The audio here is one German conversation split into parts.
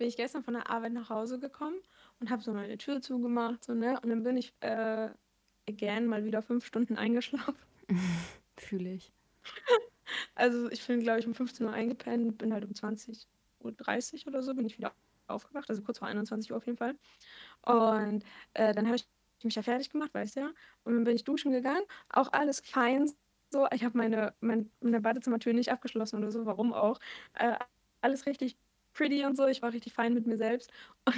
bin ich gestern von der Arbeit nach Hause gekommen und habe so meine Tür zugemacht, so, ne? Und dann bin ich äh, again mal wieder fünf Stunden eingeschlafen. Fühle ich. Also ich bin, glaube ich, um 15 Uhr eingepennt, bin halt um 20.30 Uhr oder so, bin ich wieder aufgewacht, also kurz vor 21 Uhr auf jeden Fall. Und äh, dann habe ich mich ja fertig gemacht, weißt du ja. Und dann bin ich duschen gegangen, auch alles fein. So, ich habe meine, mein, meine Badezimmertür nicht abgeschlossen oder so, warum auch. Äh, alles richtig pretty und so, ich war richtig fein mit mir selbst.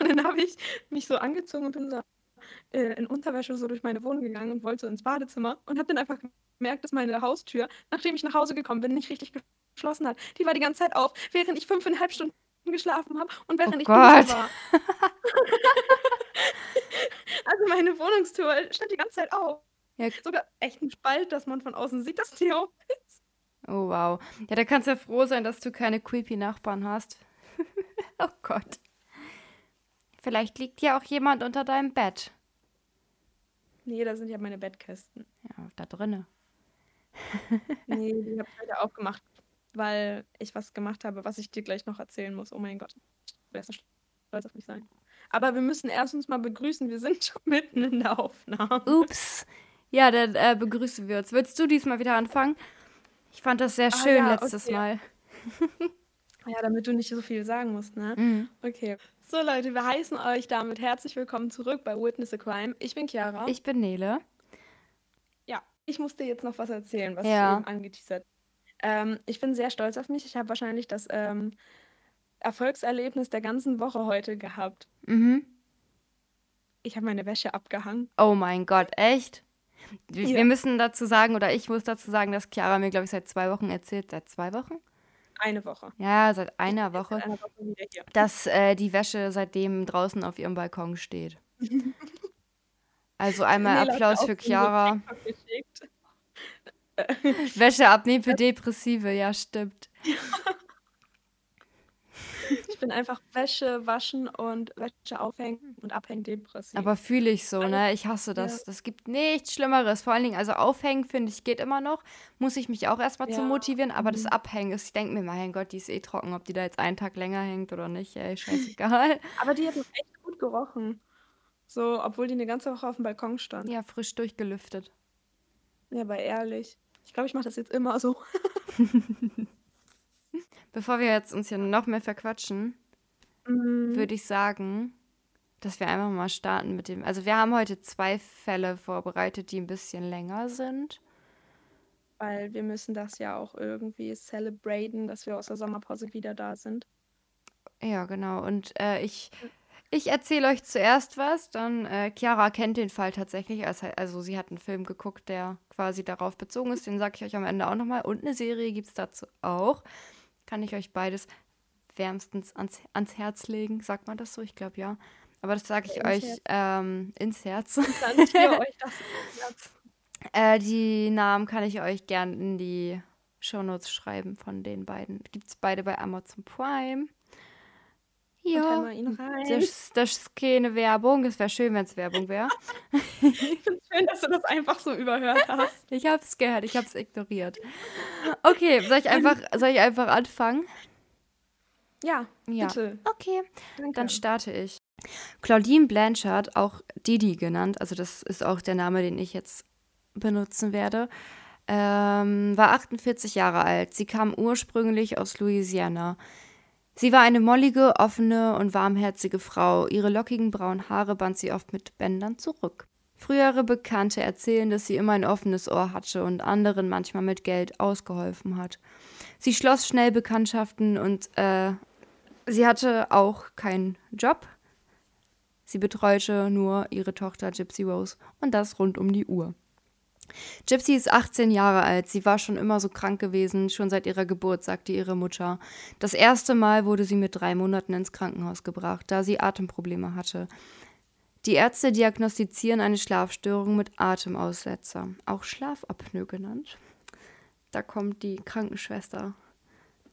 Und, dann habe ich mich so angezogen und bin so äh, in Unterwäsche so durch meine Wohnung gegangen und wollte so ins Badezimmer und habe dann einfach gemerkt, dass meine Haustür, nachdem ich nach Hause gekommen bin, nicht richtig geschlossen hat. Die war die ganze Zeit auf, während ich fünfeinhalb Stunden geschlafen habe und während Oh ich Gott. war. Also meine Wohnungstür stand die ganze Zeit auf. Ja. Sogar echt ein Spalt, dass man von außen sieht, dass die auf ist. Oh wow. Ja, da kannst du ja froh sein, dass du keine creepy Nachbarn hast. oh Gott. Vielleicht liegt ja auch jemand unter deinem Bett. Nee, da sind ja meine Bettkästen. Ja, da drinne. Nee, die habe ich heute aufgemacht, weil ich was gemacht habe, was ich dir gleich noch erzählen muss. Oh mein Gott, so stolz auf mich sein. Aber wir müssen erst uns mal begrüßen. Wir sind schon mitten in der Aufnahme. Ups. Ja, dann äh, begrüßen wir uns. Willst du diesmal wieder anfangen? Ich fand das sehr Ah, schön ja, letztes okay. Mal. Ja, damit du nicht so viel sagen musst, ne? Mhm. Okay. So, Leute, wir heißen euch damit herzlich willkommen zurück bei Witness a Crime. Ich bin Chiara. Ich bin Nele. ja, ich muss dir jetzt noch was erzählen, was Ja. ich eben angeteasert ähm, Ich bin sehr stolz auf mich. Ich habe wahrscheinlich das ähm, Erfolgserlebnis der ganzen Woche heute gehabt. Mhm. Ich habe meine Wäsche abgehangen. Oh mein Gott, echt? Wir, Ja. wir müssen dazu sagen, oder ich muss dazu sagen, dass Chiara mir, glaube ich, seit zwei Wochen erzählt. Seit zwei Wochen? Eine Woche. Ja, seit einer Seit Woche. einer Woche dass äh, die Wäsche seitdem draußen auf ihrem Balkon steht. Also einmal mir Applaus für Chiara. Wäsche abnehmen für Depressive, ja, stimmt. Ich bin einfach Wäsche waschen und Wäsche aufhängen und abhängen depressiv. Aber fühle ich so, ne? Ich hasse das. Ja. Das gibt nichts Schlimmeres. Vor allen Dingen, also aufhängen, finde ich, geht immer noch. Muss ich mich auch erstmal zu Ja, motivieren. Aber das mhm. Abhängen ist, ich denke mir, mein Gott, die ist eh trocken. Ob die da jetzt einen Tag länger hängt oder nicht, ey, scheißegal. Aber die hat echt gut gerochen. So, obwohl die eine ganze Woche auf dem Balkon stand. ja, frisch durchgelüftet. Ja, aber ehrlich. Ich glaube, ich mache das jetzt immer so. Bevor wir jetzt uns hier noch mehr verquatschen, Mhm. würde ich sagen, dass wir einfach mal starten mit dem. Also wir haben heute zwei Fälle vorbereitet, die ein bisschen länger sind. Weil wir müssen das ja auch irgendwie celebraten, dass wir aus der Sommerpause wieder da sind. Ja, genau. Und äh, ich, ich erzähle euch zuerst was. Dann, äh, Chiara kennt den Fall tatsächlich. als- Also sie hat einen Film geguckt, der quasi darauf bezogen ist. Den sage ich euch am Ende auch nochmal. Und eine Serie gibt es dazu auch. Kann ich euch beides wärmstens ans, ans Herz legen. Sagt man das so? Ich glaube ja. Aber das sage ich Ins euch Herz. ähm, ins Herz. Dann ich euch das ins Herz. Äh, die Namen kann ich euch gern in die Shownotes schreiben von den beiden. Gibt es beide bei Amazon Prime. Ja, das, das ist keine Werbung. Es wäre schön, wenn es Werbung wäre. Ich finde es schön, dass du das einfach so überhört hast. Ich habe es gehört, ich habe es ignoriert. Okay, soll ich einfach, soll ich einfach anfangen? Ja, Ja. bitte. Okay, Danke. dann starte ich. Claudine Blanchard, auch Didi genannt, also das ist auch der Name, den ich jetzt benutzen werde, ähm, war 48 Jahre alt. Sie kam ursprünglich aus Louisiana. Sie war eine mollige, offene und warmherzige Frau. Ihre lockigen braunen Haare band sie oft mit Bändern zurück. Frühere Bekannte erzählen, dass sie immer ein offenes Ohr hatte und anderen manchmal mit Geld ausgeholfen hat. Sie schloss schnell Bekanntschaften und äh, sie hatte auch keinen Job. Sie betreute nur ihre Tochter Gypsy Rose und das rund um die Uhr. Gypsy ist 18 Jahre alt. Sie war schon immer so krank gewesen, schon seit ihrer Geburt, sagte ihre Mutter. Das erste Mal wurde sie mit drei Monaten ins Krankenhaus gebracht, da sie Atemprobleme hatte. Die Ärzte diagnostizieren eine Schlafstörung mit Atemaussetzer, auch Schlafapnoe genannt. Da kommt die Krankenschwester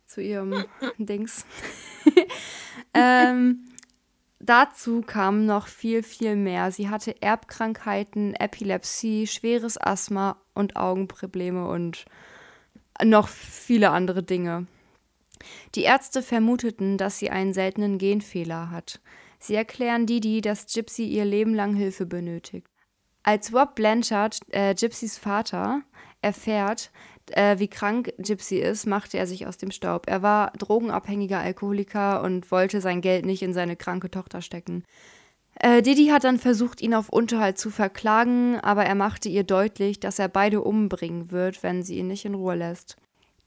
zu ihrem Dings. ähm, dazu kam noch viel, viel mehr. Sie hatte Erbkrankheiten, Epilepsie, schweres Asthma und Augenprobleme und noch viele andere Dinge. Die Ärzte vermuteten, dass sie einen seltenen Genfehler hat. Sie erklären Didi, dass Gypsy ihr Leben lang Hilfe benötigt. Als Rob Blanchard, äh, Gypsys Vater, erfährt, äh, wie krank Gypsy ist, machte er sich aus dem Staub. Er war drogenabhängiger Alkoholiker und wollte sein Geld nicht in seine kranke Tochter stecken. Äh, Didi hat dann versucht, ihn auf Unterhalt zu verklagen, aber er machte ihr deutlich, dass er beide umbringen wird, wenn sie ihn nicht in Ruhe lässt.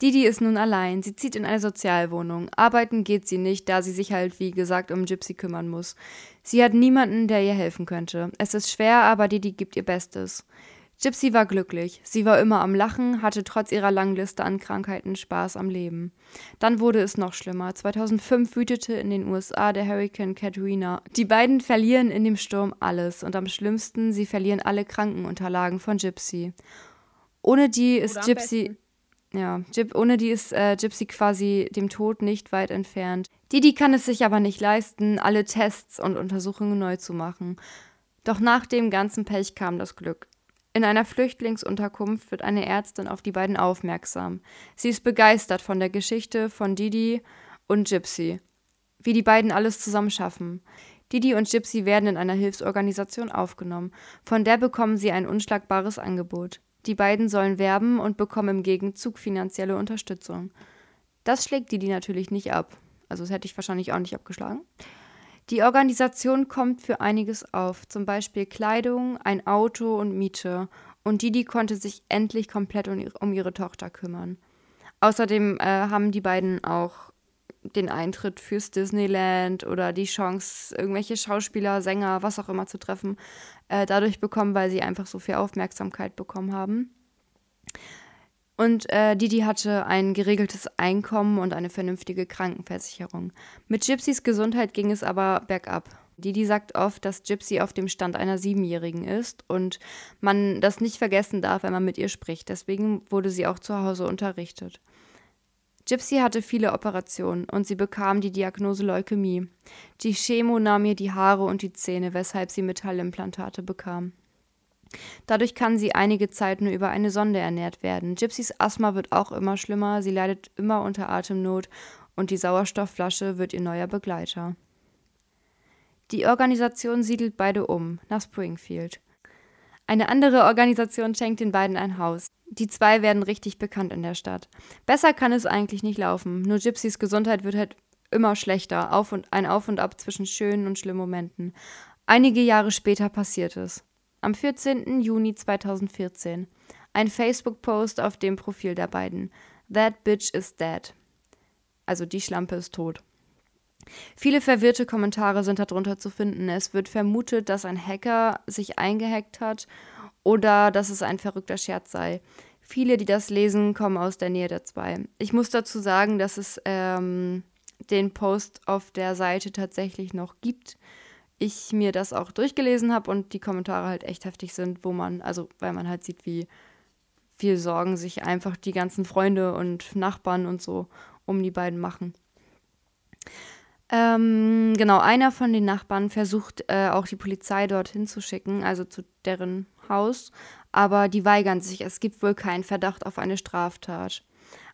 Didi ist nun allein. Sie zieht in eine Sozialwohnung. Arbeiten geht sie nicht, da sie sich halt, wie gesagt, um Gypsy kümmern muss. Sie hat niemanden, der ihr helfen könnte. Es ist schwer, aber Didi gibt ihr Bestes. Gypsy war glücklich. Sie war immer am Lachen, hatte trotz ihrer langen Liste an Krankheiten Spaß am Leben. Dann wurde es noch schlimmer. 2005 wütete in den USA der Hurricane Katrina. Die beiden verlieren in dem Sturm alles und am schlimmsten, sie verlieren alle Krankenunterlagen von Gypsy. Ohne die ist Gypsy ja, ohne die ist äh, Gypsy quasi dem Tod nicht weit entfernt. Didi kann es sich aber nicht leisten, alle Tests und Untersuchungen neu zu machen. Doch nach dem ganzen Pech kam das Glück. In einer Flüchtlingsunterkunft wird eine Ärztin auf die beiden aufmerksam. Sie ist begeistert von der Geschichte von Didi und Gypsy, wie die beiden alles zusammen schaffen. Didi und Gypsy werden in einer Hilfsorganisation aufgenommen. Von der bekommen sie ein unschlagbares Angebot. Die beiden sollen werben und bekommen im Gegenzug finanzielle Unterstützung. Das schlägt Didi natürlich nicht ab. Also das hätte ich wahrscheinlich auch nicht abgeschlagen. Die Organisation kommt für einiges auf, zum Beispiel Kleidung, ein Auto und Miete. Und Didi konnte sich endlich komplett um ihre, Tochter kümmern. Außerdem äh, haben die beiden auch den Eintritt fürs Disneyland oder die Chance, irgendwelche Schauspieler, Sänger, was auch immer zu treffen, äh, dadurch bekommen, weil sie einfach so viel Aufmerksamkeit bekommen haben. Und äh, Didi hatte ein geregeltes Einkommen und eine vernünftige Krankenversicherung. Mit Gypsys Gesundheit ging es aber bergab. Didi sagt oft, dass Gypsy auf dem Stand einer Siebenjährigen ist und man das nicht vergessen darf, wenn man mit ihr spricht. Deswegen wurde sie auch zu Hause unterrichtet. Gypsy hatte viele Operationen und sie bekam die Diagnose Leukämie. Die Chemo nahm ihr die Haare und die Zähne, weshalb sie Metallimplantate bekam. Dadurch kann sie einige Zeit nur über eine Sonde ernährt werden. Gypsys Asthma wird auch immer schlimmer, sie leidet immer unter Atemnot und die Sauerstoffflasche wird ihr neuer Begleiter. Die Organisation siedelt beide um nach Springfield. Eine andere Organisation schenkt den beiden ein Haus. Die zwei werden richtig bekannt in der Stadt. Besser kann es eigentlich nicht laufen. Nur Gypsys Gesundheit wird halt immer schlechter. Auf und, ein Auf und Ab zwischen schönen und schlimmen Momenten. Einige Jahre später passiert es. Am 14. Juni 2014. Ein Facebook-Post auf dem Profil der beiden. That bitch is dead. Also die Schlampe ist tot. Viele verwirrte Kommentare sind darunter zu finden. Es wird vermutet, dass ein Hacker sich eingehackt hat oder dass es ein verrückter Scherz sei. Viele, die das lesen, kommen aus der Nähe der zwei. Ich muss dazu sagen, dass es ähm, den Post auf der Seite tatsächlich noch gibt. Ich mir das auch durchgelesen habe und die Kommentare halt echt heftig sind, wo man, also weil man halt sieht, wie viel Sorgen sich einfach die ganzen Freunde und Nachbarn und so um die beiden machen. Ähm, genau, einer von den Nachbarn versucht äh, auch die Polizei dorthin zu schicken, also zu deren Haus, aber die weigern sich. Es gibt wohl keinen Verdacht auf eine Straftat.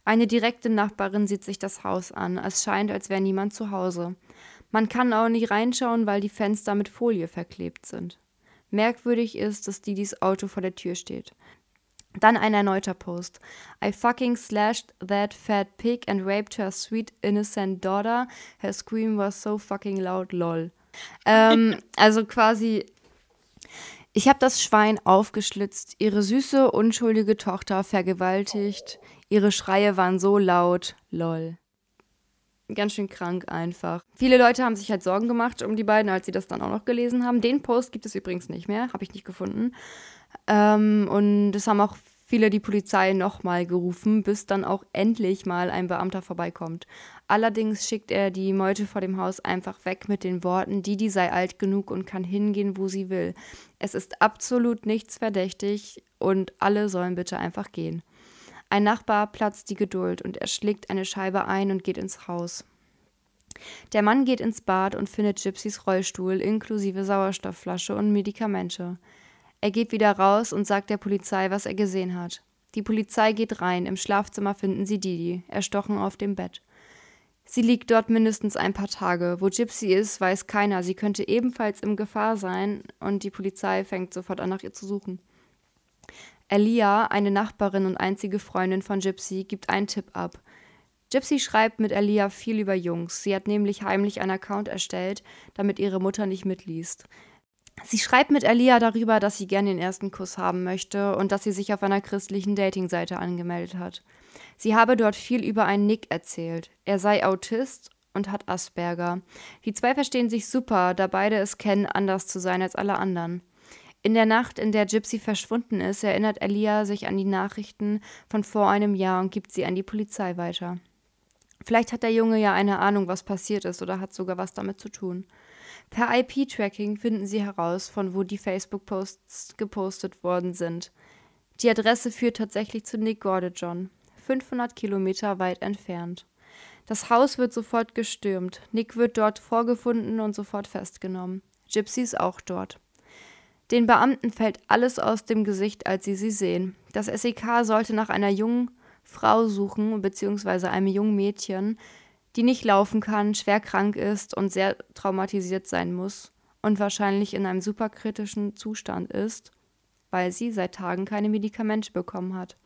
Eine direkte Nachbarin sieht sich das Haus an. Es scheint, als wäre niemand zu Hause. Man kann auch nicht reinschauen, weil die Fenster mit Folie verklebt sind. Merkwürdig ist, dass Didis Auto vor der Tür steht. Dann ein erneuter Post. I fucking slashed that fat pig and raped her sweet innocent daughter. Her scream was so fucking loud, lol. ähm, also quasi, ich habe das Schwein aufgeschlitzt, ihre süße, unschuldige Tochter vergewaltigt. Ihre Schreie waren so laut, lol. Ganz schön krank einfach. Viele Leute haben sich halt Sorgen gemacht um die beiden, als sie das dann auch noch gelesen haben. Den Post gibt es übrigens nicht mehr, habe ich nicht gefunden. Ähm, und es haben auch viele die Polizei nochmal gerufen, bis dann auch endlich mal ein Beamter vorbeikommt. Allerdings schickt er die Meute vor dem Haus einfach weg mit den Worten, Didi sei alt genug und kann hingehen, wo sie will. Es ist absolut nichts verdächtig und alle sollen bitte einfach gehen. Ein Nachbar platzt die Geduld und er schlägt eine Scheibe ein und geht ins Haus. Der Mann geht ins Bad und findet Gypsys Rollstuhl inklusive Sauerstoffflasche und Medikamente. Er geht wieder raus und sagt der Polizei, was er gesehen hat. Die Polizei geht rein. Im Schlafzimmer finden sie Didi, erstochen auf dem Bett. Sie liegt dort mindestens ein paar Tage. Wo Gypsy ist, weiß keiner. Sie könnte ebenfalls in Gefahr sein und die Polizei fängt sofort an, nach ihr zu suchen. Elia, eine Nachbarin und einzige Freundin von Gypsy, gibt einen Tipp ab. Gypsy schreibt mit Elia viel über Jungs. Sie hat nämlich heimlich einen Account erstellt, damit ihre Mutter nicht mitliest. Sie schreibt mit Elia darüber, dass sie gern den ersten Kuss haben möchte und dass sie sich auf einer christlichen Datingseite angemeldet hat. Sie habe dort viel über einen Nick erzählt. Er sei Autist und hat Asperger. Die zwei verstehen sich super, da beide es kennen, anders zu sein als alle anderen. In der Nacht, in der Gypsy verschwunden ist, erinnert Elia sich an die Nachrichten von vor einem Jahr und gibt sie an die Polizei weiter. Vielleicht hat der Junge ja eine Ahnung, was passiert ist oder hat sogar was damit zu tun. Per IP-Tracking finden sie heraus, von wo die Facebook-Posts gepostet worden sind. Die Adresse führt tatsächlich zu Nick Gordejohn, 500 Kilometer weit entfernt. Das Haus wird sofort gestürmt. Nick wird dort vorgefunden und sofort festgenommen. Gypsy ist auch dort. Den Beamten fällt alles aus dem Gesicht, als sie sie sehen. Das SEK sollte nach einer jungen Frau suchen, beziehungsweise einem jungen Mädchen, die nicht laufen kann, schwer krank ist und sehr traumatisiert sein muss und wahrscheinlich in einem superkritischen Zustand ist, weil sie seit Tagen keine Medikamente bekommen hat.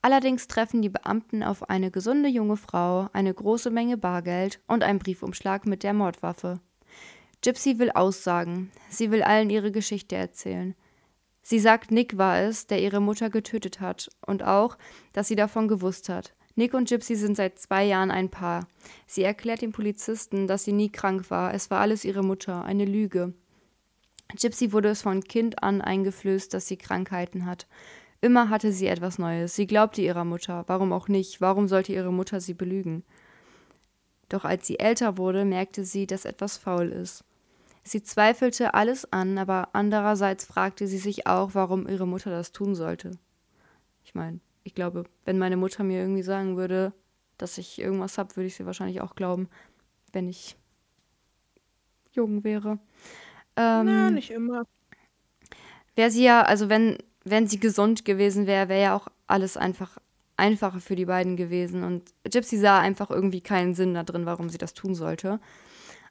Allerdings treffen die Beamten auf eine gesunde junge Frau, eine große Menge Bargeld und einen Briefumschlag mit der Mordwaffe. Gypsy will aussagen. Sie will allen ihre Geschichte erzählen. Sie sagt, Nick war es, der ihre Mutter getötet hat und auch, dass sie davon gewusst hat. Nick und Gypsy sind seit zwei Jahren ein Paar. Sie erklärt dem Polizisten, dass sie nie krank war. Es war alles ihre Mutter, eine Lüge. Gypsy wurde es von Kind an eingeflößt, dass sie Krankheiten hat. Immer hatte sie etwas Neues. Sie glaubte ihrer Mutter. Warum auch nicht? Warum sollte ihre Mutter sie belügen? Doch als sie älter wurde, merkte sie, dass etwas faul ist. Sie zweifelte alles an, aber andererseits fragte sie sich auch, warum ihre Mutter das tun sollte. Ich meine, ich glaube, wenn meine Mutter mir irgendwie sagen würde, dass ich irgendwas habe, würde ich sie wahrscheinlich auch glauben, wenn ich jung wäre. Ähm, Na, nicht immer. Wäre sie ja, also wenn, wenn sie gesund gewesen wäre, wäre ja auch alles einfach einfacher für die beiden gewesen. Und Gypsy sah einfach irgendwie keinen Sinn da drin, warum sie das tun sollte.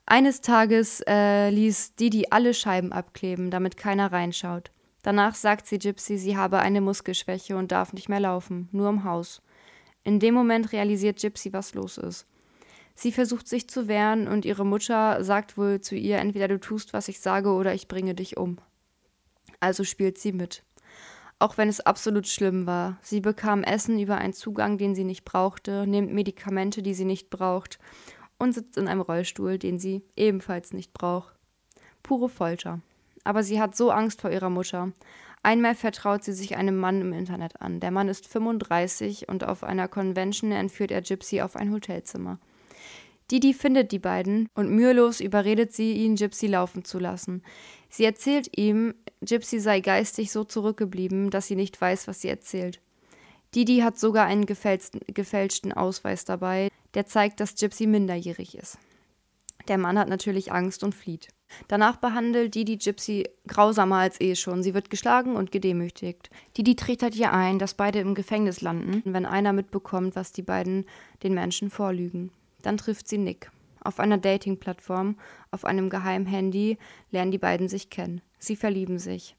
Eines Tages äh, ließ Didi alle Scheiben abkleben, damit keiner reinschaut. Danach sagt sie Gypsy, sie habe eine Muskelschwäche und darf nicht mehr laufen, nur im Haus. In dem Moment realisiert Gypsy, was los ist. Sie versucht sich zu wehren und ihre Mutter sagt wohl zu ihr, entweder du tust, was ich sage, oder ich bringe dich um. Also spielt sie mit. Auch wenn es absolut schlimm war. Sie bekam Essen über einen Zugang, den sie nicht brauchte, nimmt Medikamente, die sie nicht braucht und sitzt in einem Rollstuhl, den sie ebenfalls nicht braucht. Pure Folter. Aber sie hat so Angst vor ihrer Mutter. Einmal vertraut sie sich einem Mann im Internet an. Der Mann ist 35 und auf einer Convention entführt er Gypsy auf ein Hotelzimmer. Didi findet die beiden und mühelos überredet sie ihn, Gypsy laufen zu lassen. Sie erzählt ihm, Gypsy sei geistig so zurückgeblieben, dass sie nicht weiß, was sie erzählt. Didi hat sogar einen gefälschten Ausweis dabei, der zeigt, dass Gypsy minderjährig ist. Der Mann hat natürlich Angst und flieht. Danach behandelt Didi Gypsy grausamer als eh schon. Sie wird geschlagen und gedemütigt. Didi trichtert ihr ein, dass beide im Gefängnis landen, wenn einer mitbekommt, was die beiden den Menschen vorlügen. Dann trifft sie Nick. Auf einer Dating-Plattform, auf einem geheimen Handy, lernen die beiden sich kennen. Sie verlieben sich.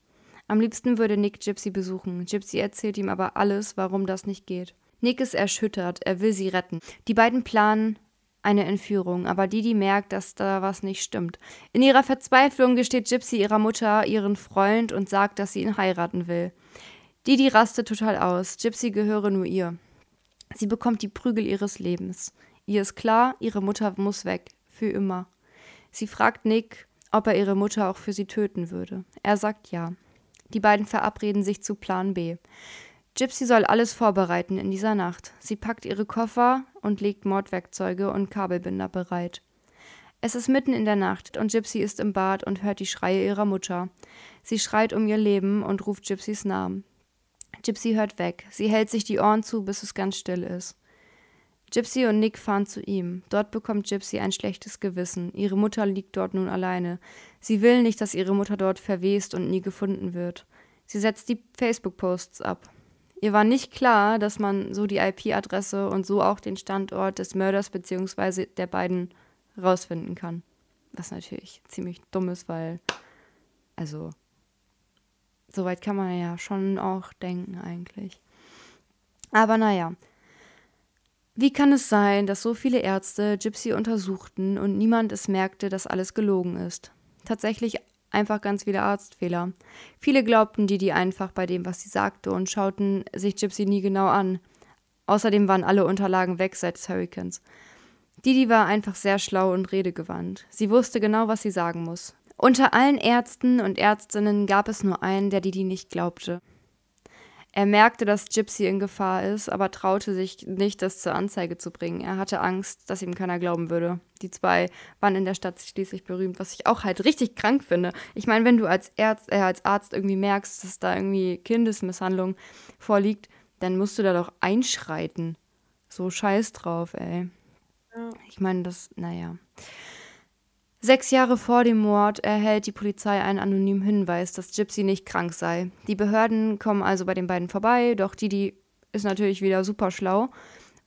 Am liebsten würde Nick Gypsy besuchen. Gypsy erzählt ihm aber alles, warum das nicht geht. Nick ist erschüttert, er will sie retten. Die beiden planen eine Entführung, aber Didi merkt, dass da was nicht stimmt. In ihrer Verzweiflung gesteht Gypsy ihrer Mutter ihren Freund und sagt, dass sie ihn heiraten will. Didi rastet total aus. Gypsy gehöre nur ihr. Sie bekommt die Prügel ihres Lebens. Ihr ist klar, ihre Mutter muss weg. Für immer. Sie fragt Nick, ob er ihre Mutter auch für sie töten würde. Er sagt ja. Die beiden verabreden sich zu Plan B. Gypsy soll alles vorbereiten in dieser Nacht. Sie packt ihre Koffer und legt Mordwerkzeuge und Kabelbinder bereit. Es ist mitten in der Nacht und Gypsy ist im Bad und hört die Schreie ihrer Mutter. Sie schreit um ihr Leben und ruft Gypsys Namen. Gypsy hört weg. Sie hält sich die Ohren zu, bis es ganz still ist. Gypsy und Nick fahren zu ihm. Dort bekommt Gypsy ein schlechtes Gewissen. Ihre Mutter liegt dort nun alleine. Sie will nicht, dass ihre Mutter dort verwest und nie gefunden wird. Sie setzt die Facebook-Posts ab. Ihr war nicht klar, dass man so die IP-Adresse und so auch den Standort des Mörders bzw. der beiden rausfinden kann. Was natürlich ziemlich dumm ist, weil, also, soweit kann man ja schon auch denken eigentlich. Aber naja. Wie kann es sein, dass so viele Ärzte Gypsy untersuchten und niemand es merkte, dass alles gelogen ist? Tatsächlich einfach ganz viele Arztfehler. Viele glaubten Didi einfach bei dem, was sie sagte und schauten sich Gypsy nie genau an. Außerdem waren alle Unterlagen weg seit des Hurricanes. Didi war einfach sehr schlau und redegewandt. Sie wusste genau, was sie sagen muss. Unter allen Ärzten und Ärztinnen gab es nur einen, der Didi nicht glaubte. Er merkte, dass Gypsy in Gefahr ist, aber traute sich nicht, das zur Anzeige zu bringen. Er hatte Angst, dass ihm keiner glauben würde. Die zwei waren in der Stadt schließlich berühmt, was ich auch halt richtig krank finde. Ich meine, wenn du als, Ärzt, äh, als Arzt irgendwie merkst, dass da irgendwie Kindesmisshandlung vorliegt, dann musst du da doch einschreiten. So scheiß drauf, ey. Ja. Ich meine, das, naja. Sechs Jahre vor dem Mord erhält die Polizei einen anonymen Hinweis, dass Gypsy nicht krank sei. Die Behörden kommen also bei den beiden vorbei, doch Didi ist natürlich wieder super schlau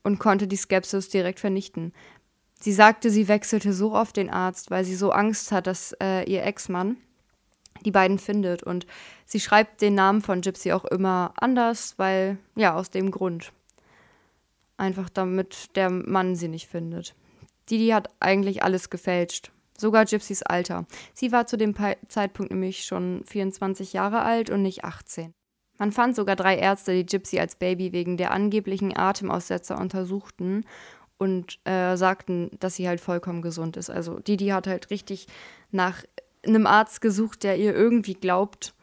und konnte die Skepsis direkt vernichten. Sie sagte, sie wechselte so oft den Arzt, weil sie so Angst hat, dass äh, ihr Ex-Mann die beiden findet. Und sie schreibt den Namen von Gypsy auch immer anders, weil, ja, aus dem Grund. Einfach damit der Mann sie nicht findet. Didi hat eigentlich alles gefälscht. Sogar Gypsys Alter. Sie war zu dem Zeitpunkt nämlich schon 24 Jahre alt und nicht 18. Man fand sogar drei Ärzte, die Gypsy als Baby wegen der angeblichen Atemaussetzer untersuchten und äh, sagten, dass sie halt vollkommen gesund ist. Also Didi hat halt richtig nach einem Arzt gesucht, der ihr irgendwie glaubt,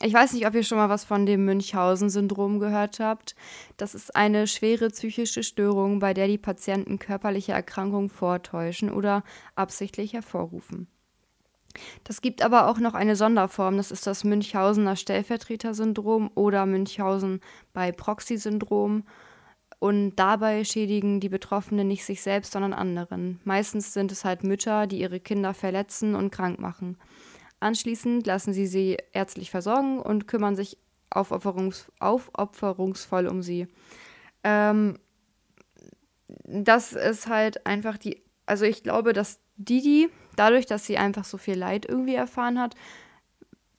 ich weiß nicht, ob ihr schon mal was von dem Münchhausen-Syndrom gehört habt. Das ist eine schwere psychische Störung, bei der die Patienten körperliche Erkrankungen vortäuschen oder absichtlich hervorrufen. Das gibt aber auch noch eine Sonderform, das ist das Münchhausener Stellvertreter-Syndrom oder Münchhausen bei Proxy-Syndrom. Und dabei schädigen die Betroffenen nicht sich selbst, sondern anderen. Meistens sind es halt Mütter, die ihre Kinder verletzen und krank machen. Anschließend lassen sie sie ärztlich versorgen und kümmern sich aufopferungs aufopferungsvoll um sie. Ähm, das ist halt einfach die, also ich glaube, dass Didi, dadurch, dass sie einfach so viel Leid irgendwie erfahren hat,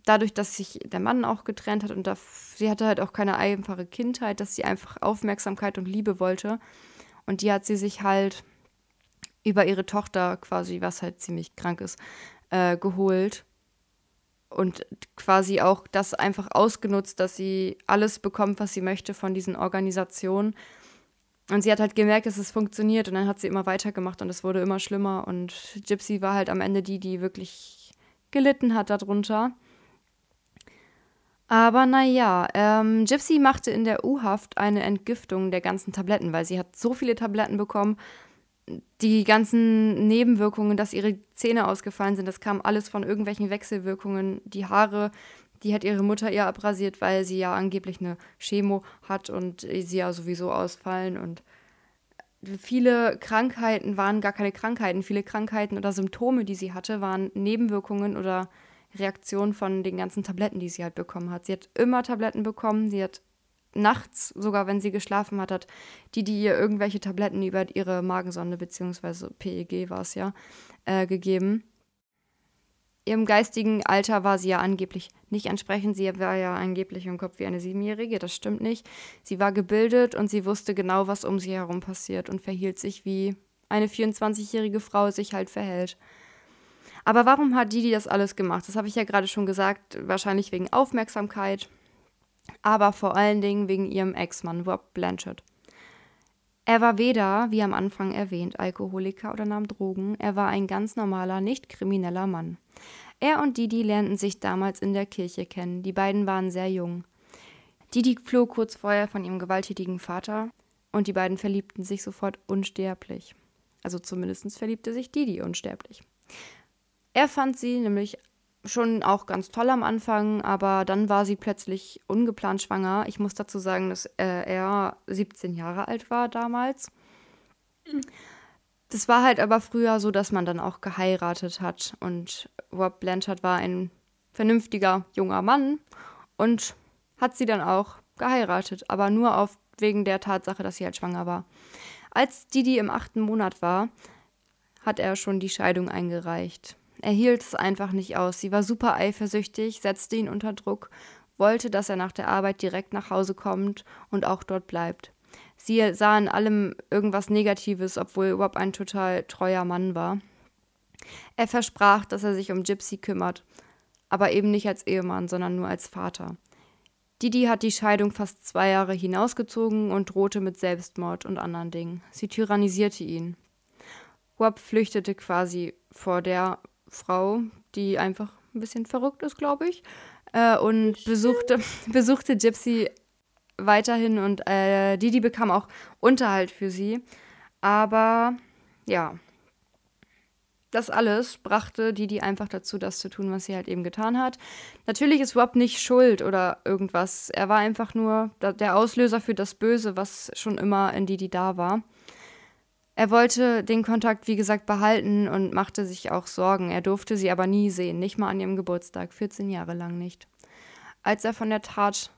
dadurch, dass sich der Mann auch getrennt hat und da, sie hatte halt auch keine einfache Kindheit, dass sie einfach Aufmerksamkeit und Liebe wollte. Und die hat sie sich halt über ihre Tochter quasi, was halt ziemlich krank ist, äh, geholt und quasi auch das einfach ausgenutzt, dass sie alles bekommt, was sie möchte von diesen Organisationen. Und sie hat halt gemerkt, dass es funktioniert und dann hat sie immer weitergemacht und es wurde immer schlimmer und Gypsy war halt am Ende die, die wirklich gelitten hat darunter. Aber naja, ähm, Gypsy machte in der U-Haft eine Entgiftung der ganzen Tabletten, weil sie hat so viele Tabletten bekommen die ganzen Nebenwirkungen, dass ihre Zähne ausgefallen sind, das kam alles von irgendwelchen Wechselwirkungen. Die Haare, die hat ihre Mutter ihr abrasiert, weil sie ja angeblich eine Chemo hat und sie ja sowieso ausfallen. Und viele Krankheiten waren gar keine Krankheiten. Viele Krankheiten oder Symptome, die sie hatte, waren Nebenwirkungen oder Reaktionen von den ganzen Tabletten, die sie halt bekommen hat. Sie hat immer Tabletten bekommen, sie hat nachts, sogar wenn sie geschlafen hat, hat die, die ihr irgendwelche Tabletten über ihre Magensonde, beziehungsweise PEG war es ja, äh, gegeben. Ihrem geistigen Alter war sie ja angeblich nicht entsprechend. Sie war ja angeblich im Kopf wie eine Siebenjährige, das stimmt nicht. Sie war gebildet und sie wusste genau, was um sie herum passiert und verhielt sich wie eine 24-jährige Frau sich halt verhält. Aber warum hat Didi das alles gemacht? Das habe ich ja gerade schon gesagt, wahrscheinlich wegen Aufmerksamkeit aber vor allen Dingen wegen ihrem Ex-Mann Rob Blanchard. Er war weder, wie am Anfang erwähnt, Alkoholiker oder nahm Drogen, er war ein ganz normaler, nicht krimineller Mann. Er und Didi lernten sich damals in der Kirche kennen, die beiden waren sehr jung. Didi floh kurz vorher von ihrem gewalttätigen Vater und die beiden verliebten sich sofort unsterblich. Also zumindest verliebte sich Didi unsterblich. Er fand sie nämlich schon auch ganz toll am Anfang, aber dann war sie plötzlich ungeplant schwanger. Ich muss dazu sagen, dass äh, er 17 Jahre alt war damals. Das war halt aber früher so, dass man dann auch geheiratet hat und Rob Blanchard war ein vernünftiger junger Mann und hat sie dann auch geheiratet, aber nur auf, wegen der Tatsache, dass sie halt schwanger war. Als Didi im achten Monat war, hat er schon die Scheidung eingereicht. Er hielt es einfach nicht aus. Sie war super eifersüchtig, setzte ihn unter Druck, wollte, dass er nach der Arbeit direkt nach Hause kommt und auch dort bleibt. Sie sah in allem irgendwas Negatives, obwohl Rob ein total treuer Mann war. Er versprach, dass er sich um Gypsy kümmert, aber eben nicht als Ehemann, sondern nur als Vater. Didi hat die Scheidung fast zwei Jahre hinausgezogen und drohte mit Selbstmord und anderen Dingen. Sie tyrannisierte ihn. Rob flüchtete quasi vor der Frau, die einfach ein bisschen verrückt ist, glaube ich, äh, und besuchte, besuchte Gypsy weiterhin und äh, Didi bekam auch Unterhalt für sie. Aber ja, das alles brachte Didi einfach dazu, das zu tun, was sie halt eben getan hat. Natürlich ist Rob nicht schuld oder irgendwas. Er war einfach nur der Auslöser für das Böse, was schon immer in Didi da war. Er wollte den Kontakt, wie gesagt, behalten und machte sich auch Sorgen. Er durfte sie aber nie sehen, nicht mal an ihrem Geburtstag, 14 Jahre lang nicht. Als er von der Tat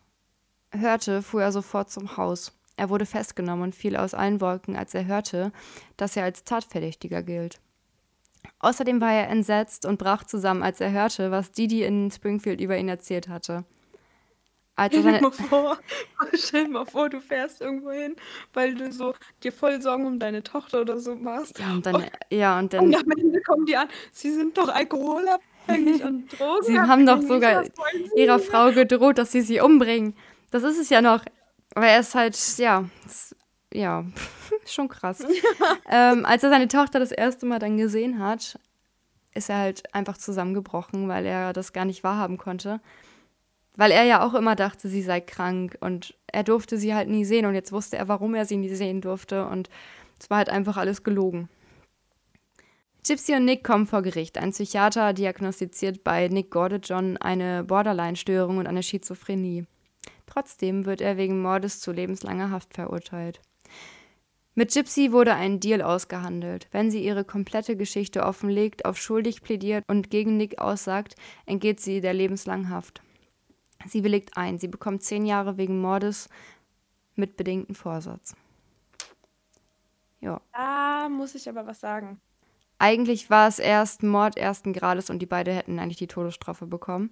hörte, fuhr er sofort zum Haus. Er wurde festgenommen und fiel aus allen Wolken, als er hörte, dass er als Tatverdächtiger gilt. Außerdem war er entsetzt und brach zusammen, als er hörte, was Didi in Springfield über ihn erzählt hatte. Als stell, dir mal vor, stell dir mal vor, du fährst irgendwo hin, weil du so dir voll Sorgen um deine Tochter oder so machst. Ja, und dann, und, ja, und dann. Und am Ende kommen die an, sie sind doch alkoholabhängig und Drogen. Sie haben doch sogar ihrer Frau gedroht, dass sie sie umbringen. Das ist es ja noch. Aber er ist halt, ja, ja, schon krass. ähm, als er seine Tochter das erste Mal dann gesehen hat, ist er halt einfach zusammengebrochen, weil er das gar nicht wahrhaben konnte. Weil er ja auch immer dachte, sie sei krank und er durfte sie halt nie sehen und jetzt wusste er, warum er sie nie sehen durfte und es war halt einfach alles gelogen. Gypsy und Nick kommen vor Gericht. Ein Psychiater diagnostiziert bei Nick Gordejohn eine Borderline-Störung und eine Schizophrenie. Trotzdem wird er wegen Mordes zu lebenslanger Haft verurteilt. Mit Gypsy wurde ein Deal ausgehandelt. Wenn sie ihre komplette Geschichte offenlegt, auf schuldig plädiert und gegen Nick aussagt, entgeht sie der lebenslangen Haft. Sie willigt ein. Sie bekommt zehn Jahre wegen Mordes mit bedingtem Vorsatz. Ja. Da muss ich aber was sagen. Eigentlich war es erst Mord ersten Grades und die beiden hätten eigentlich die Todesstrafe bekommen.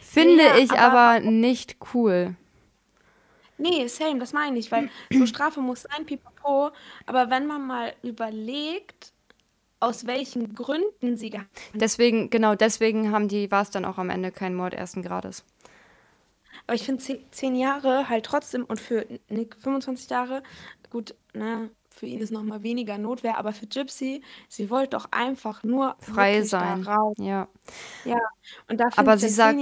Finde ja, ich aber, aber nicht cool. Nee, same, das meine ich, weil so Strafe muss sein, pipapo. Aber wenn man mal überlegt, aus welchen Gründen sie gehandelt Deswegen, genau, deswegen haben die, war es dann auch am Ende kein Mord ersten Grades. Aber ich finde zehn, Jahre halt trotzdem und für Nick 25 Jahre, gut, ne, für ihn ist nochmal weniger Notwehr, aber für Gypsy, sie wollte doch einfach nur frei sein. Ja. Ja, und da aber sie sagt,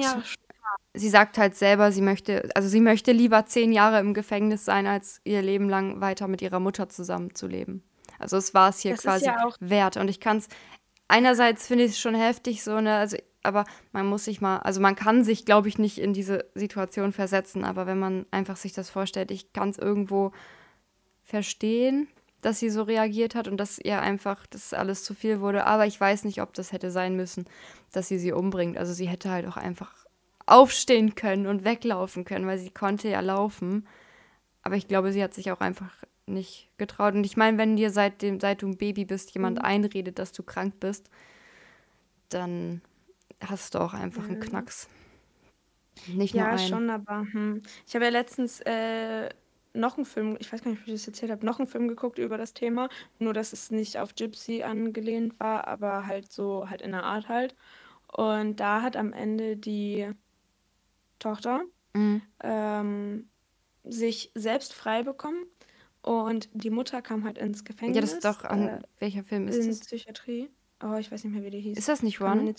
sie sagt halt selber, sie möchte, also sie möchte lieber zehn Jahre im Gefängnis sein, als ihr Leben lang weiter mit ihrer Mutter zusammenzuleben. Also es war es hier das quasi ja wert. Und ich kann es, einerseits finde ich es schon heftig, so, ne, also, aber man muss sich mal, also man kann sich, glaube ich, nicht in diese Situation versetzen, aber wenn man einfach sich das vorstellt, ich kann es irgendwo verstehen, dass sie so reagiert hat und dass ihr einfach das alles zu viel wurde. Aber ich weiß nicht, ob das hätte sein müssen, dass sie sie umbringt. Also sie hätte halt auch einfach aufstehen können und weglaufen können, weil sie konnte ja laufen. Aber ich glaube, sie hat sich auch einfach nicht getraut. Und ich meine, wenn dir seit, dem, seit du ein Baby bist, jemand mhm. einredet, dass du krank bist, dann hast du auch einfach mhm. einen Knacks. Nicht ja, nur einen. Ja, schon, aber hm. ich habe ja letztens äh, noch einen Film, ich weiß gar nicht, ob ich das erzählt habe, noch einen Film geguckt über das Thema. Nur, dass es nicht auf Gypsy angelehnt war, aber halt so, halt in der Art halt. Und da hat am Ende die Tochter mhm. ähm, sich selbst frei bekommen und die Mutter kam halt ins Gefängnis. Ja, das ist doch an äh, welcher Film ist in das? In Psychiatrie. Oh, ich weiß nicht mehr, wie der hieß. Ist das nicht Run?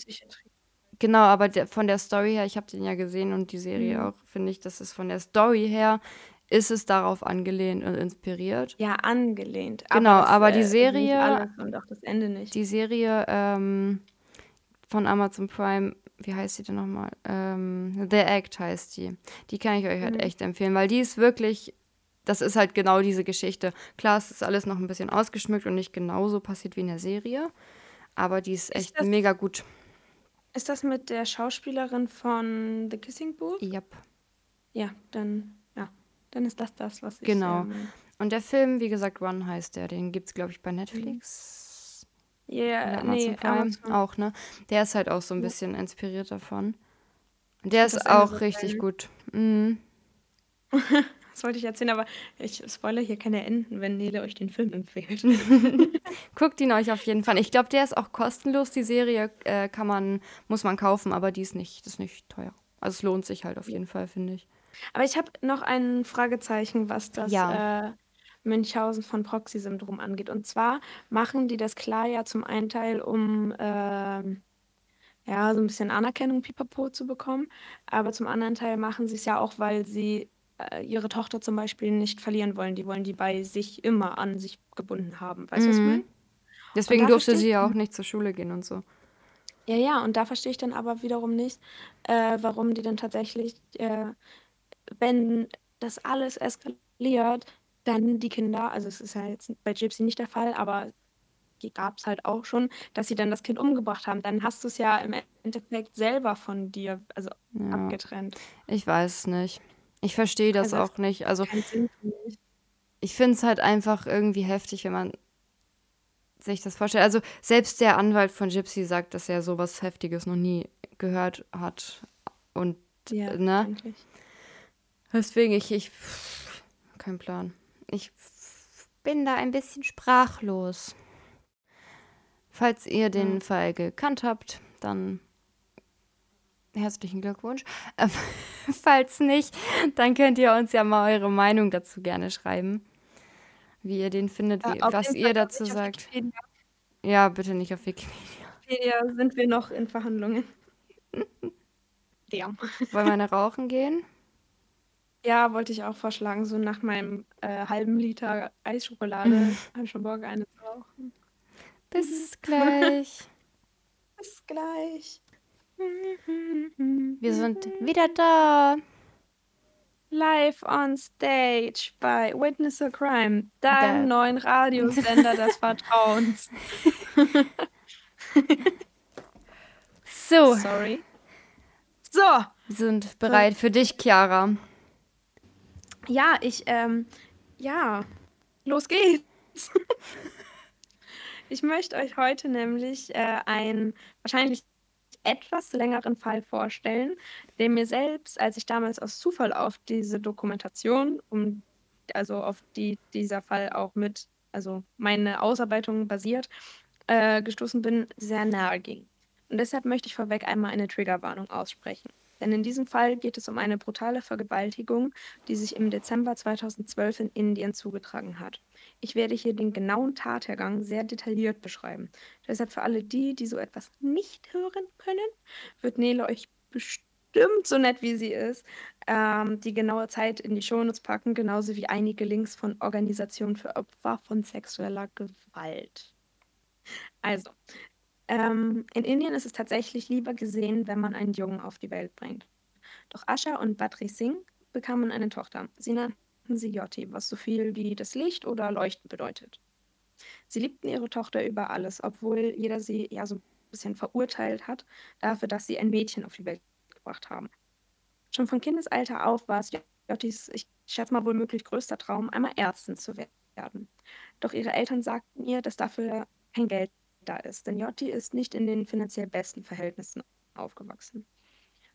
Genau, aber der, von der Story her, ich habe den ja gesehen und die Serie mhm. auch, finde ich, dass es von der Story her ist es darauf angelehnt und inspiriert. Ja, angelehnt. Genau, aber, aber die äh, Serie und auch das Ende nicht. Die Serie ähm, von Amazon Prime wie heißt die denn nochmal? Ähm, The Act heißt die. Die kann ich euch halt mhm. echt empfehlen, weil die ist wirklich, das ist halt genau diese Geschichte. Klar, es ist alles noch ein bisschen ausgeschmückt und nicht genauso passiert wie in der Serie, aber die ist echt ist das, mega gut. Ist das mit der Schauspielerin von The Kissing Booth? Yep. ja, dann, ja, dann ist das das, was ich. Genau. Ähm, Und der Film, wie gesagt, Run heißt der. Den gibt es, glaube ich, bei Netflix. ja, Amazon nee, Amazon. auch, ne? Der ist halt auch so ein Ja. bisschen inspiriert davon. Der ist auch so richtig geil. gut. Mhm. Das wollte ich erzählen, aber ich spoilere hier keine Enden, wenn Nele euch den Film empfiehlt. Guckt ihn euch auf jeden Fall. Ich glaube, der ist auch kostenlos. Die Serie äh, kann man, muss man kaufen, aber die ist nicht, ist nicht teuer. Also es lohnt sich halt auf jeden Fall, finde ich. Aber ich habe noch ein Fragezeichen, was das Ja. äh, Münchhausen von Proxy-Syndrom angeht. Und zwar machen die das klar ja zum einen Teil, um ähm, ja, so ein bisschen Anerkennung pipapo zu bekommen. Aber zum anderen Teil machen sie es ja auch, weil sie äh, ihre Tochter zum Beispiel nicht verlieren wollen. Die wollen die bei sich immer an sich gebunden haben. Weißt du, was ich Mhm. meine? Deswegen durfte sie ja auch nicht zur Schule gehen und so. Ja, ja, und da verstehe ich dann aber wiederum nicht, äh, warum die dann tatsächlich, äh, wenn das alles eskaliert, dann die Kinder, also es ist ja jetzt bei Gypsy nicht der Fall, aber gab es halt auch schon, dass sie dann das Kind umgebracht haben. Dann hast du es ja im Endeffekt selber von dir, also Ja. abgetrennt. Ich weiß es nicht. Ich verstehe das Also auch nicht. Also ich finde es halt einfach irgendwie heftig, wenn man sich das vorstellt. Also selbst der Anwalt von Gypsy sagt, dass er sowas Heftiges noch nie gehört hat. Und Ja, ne? eigentlich. Deswegen, ich, ich, kein Plan. Ich bin da ein bisschen sprachlos. Falls ihr den Ja. Fall gekannt habt, dann herzlichen Glückwunsch. Äh, Falls nicht, dann könnt ihr uns ja mal eure Meinung dazu gerne schreiben. Wie ihr den findet, Äh, wie, auf was ihr Fall dazu sagt. Ja, bitte nicht auf Wikipedia. Wikipedia sind wir noch in Verhandlungen. Ja. Wollen wir eine rauchen gehen? Ja, wollte ich auch vorschlagen, so nach meinem äh, halben Liter Eisschokolade habe ich schon Bock, eine zu rauchen. Bis gleich. Bis gleich. Wir sind wieder da. Live on stage bei Witness a Crime, deinem neuen Radiosender des Vertrauens. So, Sorry. So, wir sind bereit für dich, Chiara. ja, ich, ähm, ja, los geht's. ich möchte euch heute nämlich äh, einen wahrscheinlich etwas längeren Fall vorstellen, den mir selbst, als ich damals aus Zufall auf diese Dokumentation, um, also auf die dieser Fall auch mit, also meine Ausarbeitung basiert, äh, gestoßen bin, sehr nahe ging. Und deshalb möchte ich vorweg einmal eine Triggerwarnung aussprechen. Denn in diesem Fall geht es um eine brutale Vergewaltigung, die sich im Dezember 2012 in Indien zugetragen hat. Ich werde hier den genauen Tathergang sehr detailliert beschreiben. Deshalb für alle die, die so etwas nicht hören können, wird Nele euch bestimmt so nett wie sie ist, ähm, die genaue Zeit in die Shownotes packen, genauso wie einige Links von Organisationen für Opfer von sexueller Gewalt. Also, ähm, in Indien ist es tatsächlich lieber gesehen, wenn man einen Jungen auf die Welt bringt. Doch Asha und Badri Singh bekamen eine Tochter. Sie nannten sie Yoti, was so viel wie das Licht oder Leuchten bedeutet. Sie liebten ihre Tochter über alles, obwohl jeder sie ja so ein bisschen verurteilt hat dafür, dass sie ein Mädchen auf die Welt gebracht haben. Schon von Kindesalter auf war es Jottis, ich schätze mal wohl möglich größter Traum, einmal Ärztin zu werden. Doch ihre Eltern sagten ihr, dass dafür kein Geld da ist, denn Jotti ist nicht in den finanziell besten Verhältnissen aufgewachsen.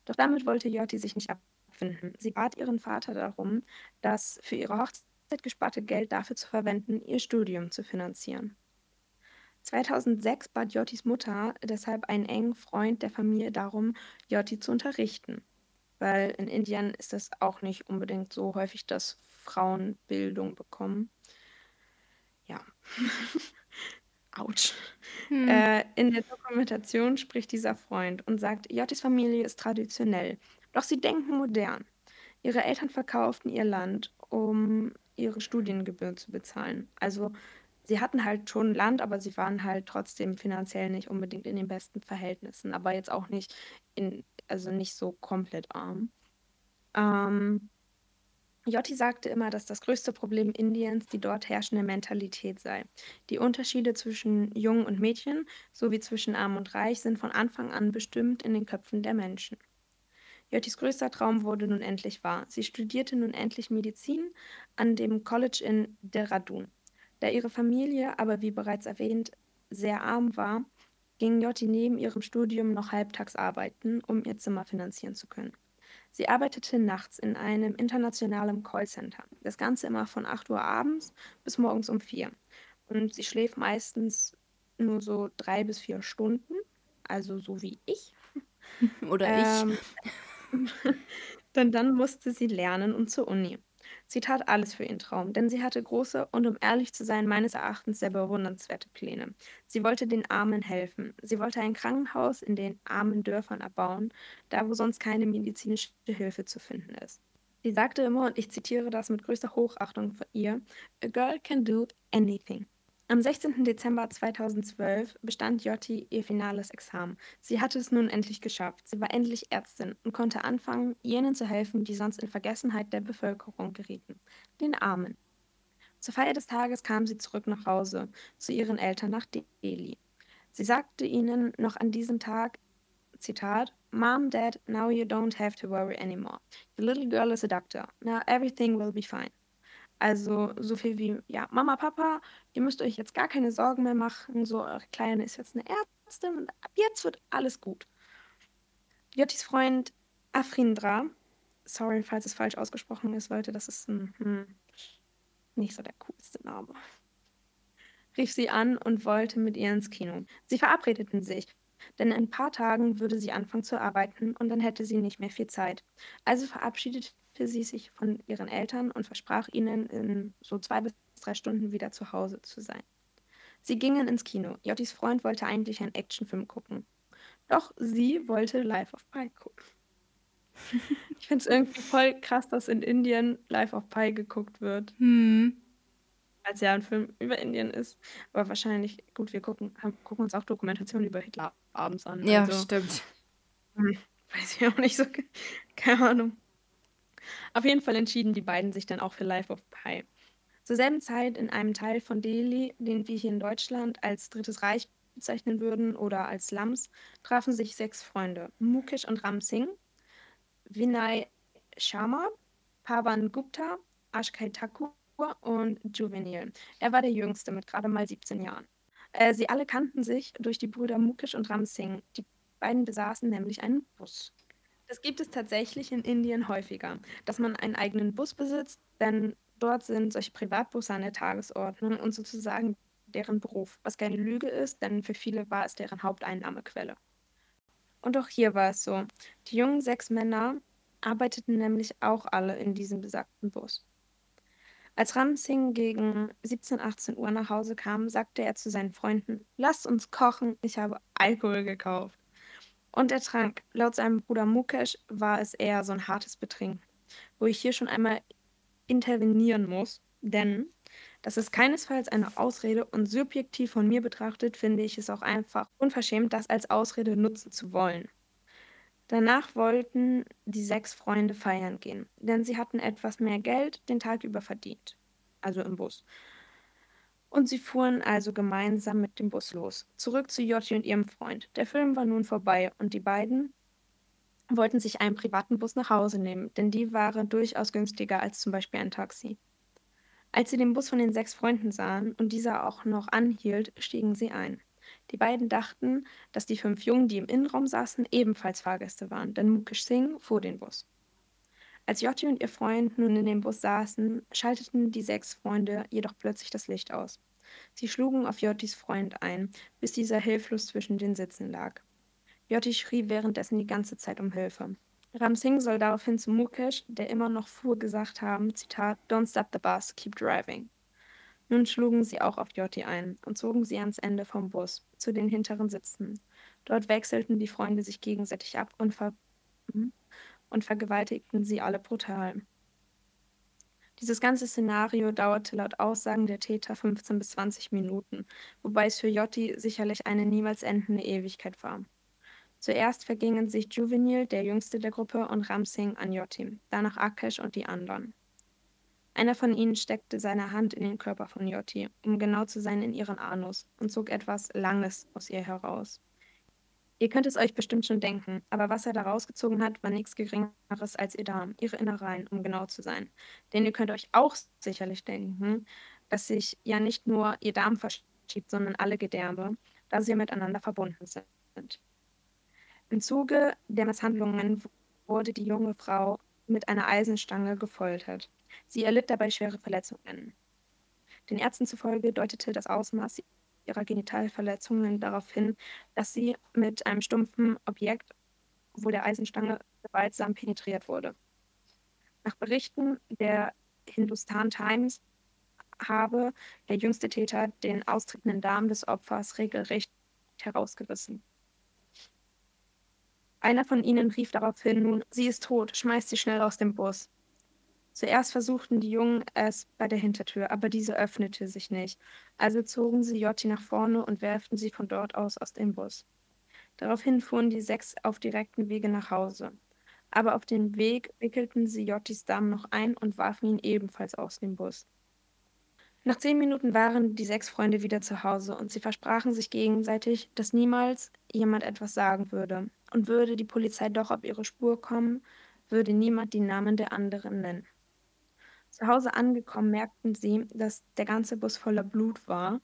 Doch damit wollte Jotti sich nicht abfinden. Sie bat ihren Vater darum, das für ihre Hochzeit gesparte Geld dafür zu verwenden, ihr Studium zu finanzieren. 2006 bat Jottis Mutter deshalb einen engen Freund der Familie darum, Jotti zu unterrichten. Weil in Indien ist es auch nicht unbedingt so häufig, dass Frauen Bildung bekommen. Ja. Autsch. Hm. Äh, in der Dokumentation spricht dieser Freund und sagt, Jottis Familie ist traditionell, doch sie denken modern. Ihre Eltern verkauften ihr Land, um ihre Studiengebühren zu bezahlen. Also sie hatten halt schon Land, aber sie waren halt trotzdem finanziell nicht unbedingt in den besten Verhältnissen, aber jetzt auch nicht in, also nicht so komplett arm. Ähm, Jotti sagte immer, dass das größte Problem Indiens die dort herrschende Mentalität sei. Die Unterschiede zwischen Jungen und Mädchen sowie zwischen Arm und Reich sind von Anfang an bestimmt in den Köpfen der Menschen. Jottis größter Traum wurde nun endlich wahr. Sie studierte nun endlich Medizin an dem College in Dehradun. Da ihre Familie aber, wie bereits erwähnt, sehr arm war, ging Jotti neben ihrem Studium noch halbtags arbeiten, um ihr Zimmer finanzieren zu können. Sie arbeitete nachts in einem internationalen Callcenter. Das Ganze immer von 8 Uhr abends bis morgens um 4. Und sie schläft meistens nur so drei bis vier Stunden, also so wie ich. Oder ähm, ich. denn dann musste sie lernen und zur Uni. Sie tat alles für ihren Traum, denn sie hatte große und um ehrlich zu sein, meines Erachtens sehr bewundernswerte Pläne. Sie wollte den Armen helfen. Sie wollte ein Krankenhaus in den armen Dörfern erbauen, da wo sonst keine medizinische Hilfe zu finden ist. Sie sagte immer, und ich zitiere das mit größter Hochachtung von ihr, A girl can do anything. Am 16. Dezember 2012 bestand Jotti ihr finales Examen. Sie hatte es nun endlich geschafft. Sie war endlich Ärztin und konnte anfangen, jenen zu helfen, die sonst in Vergessenheit der Bevölkerung gerieten, den Armen. Zur Feier des Tages kam sie zurück nach Hause, zu ihren Eltern nach Delhi. Sie sagte ihnen noch an diesem Tag, Zitat, Mom, Dad, now you don't have to worry anymore. The little girl is a doctor. Now everything will be fine. Also so viel wie, ja, Mama, Papa, ihr müsst euch jetzt gar keine Sorgen mehr machen. So, eure Kleine ist jetzt eine Ärztin und ab jetzt wird alles gut. Jottis Freund Afrindra, sorry, falls es falsch ausgesprochen ist, Leute, das ist ein, hm, nicht so der coolste Name. Rief sie an und wollte mit ihr ins Kino. Sie verabredeten sich, denn in ein paar Tagen würde sie anfangen zu arbeiten und dann hätte sie nicht mehr viel Zeit. Also verabschiedete sie sich von ihren Eltern und versprach ihnen, in so zwei bis drei Stunden wieder zu Hause zu sein. Sie gingen ins Kino. Jottis Freund wollte eigentlich einen Actionfilm gucken. Doch sie wollte Life of Pi gucken. Ich finde es irgendwie voll krass, dass in Indien Life of Pi geguckt wird. Hm. Als ja ein Film über Indien ist. Aber wahrscheinlich, gut, wir gucken, haben, gucken uns auch Dokumentationen über Hitler abends an. Ja, also, stimmt. Hm, weiß ich auch nicht so. Keine Ahnung. Auf jeden Fall entschieden die beiden sich dann auch für Life of Pi. Zur selben Zeit in einem Teil von Delhi, den wir hier in Deutschland als Drittes Reich bezeichnen würden oder als Slums, trafen sich sechs Freunde: Mukesh und Ram Singh, Vinay Sharma, Pavan Gupta, Ashkai Thakur und Juvenil. Er war der Jüngste mit gerade mal 17 Jahren. Äh, sie alle kannten sich durch die Brüder Mukesh und Ram Singh. Die beiden besaßen nämlich einen Bus. Das gibt es tatsächlich in Indien häufiger, dass man einen eigenen Bus besitzt, denn dort sind solche Privatbusse an der Tagesordnung und sozusagen deren Beruf, was keine Lüge ist, denn für viele war es deren Haupteinnahmequelle. Und auch hier war es so. Die jungen sechs Männer arbeiteten nämlich auch alle in diesem besagten Bus. Als Ram Singh gegen 17, 18 Uhr nach Hause kam, sagte er zu seinen Freunden, lasst uns kochen, ich habe Alkohol gekauft. Und er trank. Laut seinem Bruder Mukesh war es eher so ein hartes Betrinken, wo ich hier schon einmal intervenieren muss, denn das ist keinesfalls eine Ausrede und subjektiv von mir betrachtet finde ich es auch einfach unverschämt, das als Ausrede nutzen zu wollen. Danach wollten die sechs Freunde feiern gehen, denn sie hatten etwas mehr Geld den Tag über verdient, also im Bus. Und sie fuhren also gemeinsam mit dem Bus los, zurück zu Jotti und ihrem Freund. Der Film war nun vorbei und die beiden wollten sich einen privaten Bus nach Hause nehmen, denn die waren durchaus günstiger als zum Beispiel ein Taxi. Als sie den Bus von den sechs Freunden sahen und dieser auch noch anhielt, stiegen sie ein. Die beiden dachten, dass die fünf Jungen, die im Innenraum saßen, ebenfalls Fahrgäste waren, denn Mukesh Singh fuhr den Bus. Als Jotti und ihr Freund nun in dem Bus saßen, schalteten die sechs Freunde jedoch plötzlich das Licht aus. Sie schlugen auf Jottis Freund ein, bis dieser hilflos zwischen den Sitzen lag. Jotti schrie währenddessen die ganze Zeit um Hilfe. Ram Singh soll daraufhin zu Mukesh, der immer noch fuhr, gesagt haben, Zitat, Don't stop the bus, keep driving. Nun schlugen sie auch auf Jotti ein und zogen sie ans Ende vom Bus, zu den hinteren Sitzen. Dort wechselten die Freunde sich gegenseitig ab und, ver hm? Und vergewaltigten sie alle brutal. Dieses ganze Szenario dauerte laut Aussagen der Täter 15 bis 20 Minuten, wobei es für Jotti sicherlich eine niemals endende Ewigkeit war. Zuerst vergingen sich Juvenil, der jüngste der Gruppe, und Ramsing an Jotti, danach Akesh und die anderen. Einer von ihnen steckte seine Hand in den Körper von Jotti, um genau zu sein in ihren Anus, und zog etwas Langes aus ihr heraus. Ihr könnt es euch bestimmt schon denken, aber was er da rausgezogen hat, war nichts Geringeres als ihr Darm, ihre Innereien, um genau zu sein. Denn ihr könnt euch auch sicherlich denken, dass sich ja nicht nur ihr Darm verschiebt, sondern alle Gedärme, da sie miteinander verbunden sind. Im Zuge der Misshandlungen wurde die junge Frau mit einer Eisenstange gefoltert. Sie erlitt dabei schwere Verletzungen. Den Ärzten zufolge deutete das Ausmaß ihrer Genitalverletzungen darauf hin, dass sie mit einem stumpfen Objekt, wohl der Eisenstange, gewaltsam penetriert wurde. Nach Berichten der Hindustan Times habe der jüngste Täter den austretenden Darm des Opfers regelrecht herausgerissen. Einer von ihnen rief daraufhin nun, sie ist tot, schmeißt sie schnell aus dem Bus. Zuerst versuchten die Jungen es bei der Hintertür, aber diese öffnete sich nicht. Also zogen sie Jotti nach vorne und werften sie von dort aus aus dem Bus. Daraufhin fuhren die sechs auf direkten Wege nach Hause. Aber auf dem Weg wickelten sie Jottis Darm noch ein und warfen ihn ebenfalls aus dem Bus. Nach zehn Minuten waren die sechs Freunde wieder zu Hause und sie versprachen sich gegenseitig, dass niemals jemand etwas sagen würde. Und würde die Polizei doch auf ihre Spur kommen, würde niemand die Namen der anderen nennen. Zu Hause angekommen merkten sie, dass der ganze Bus voller Blut war.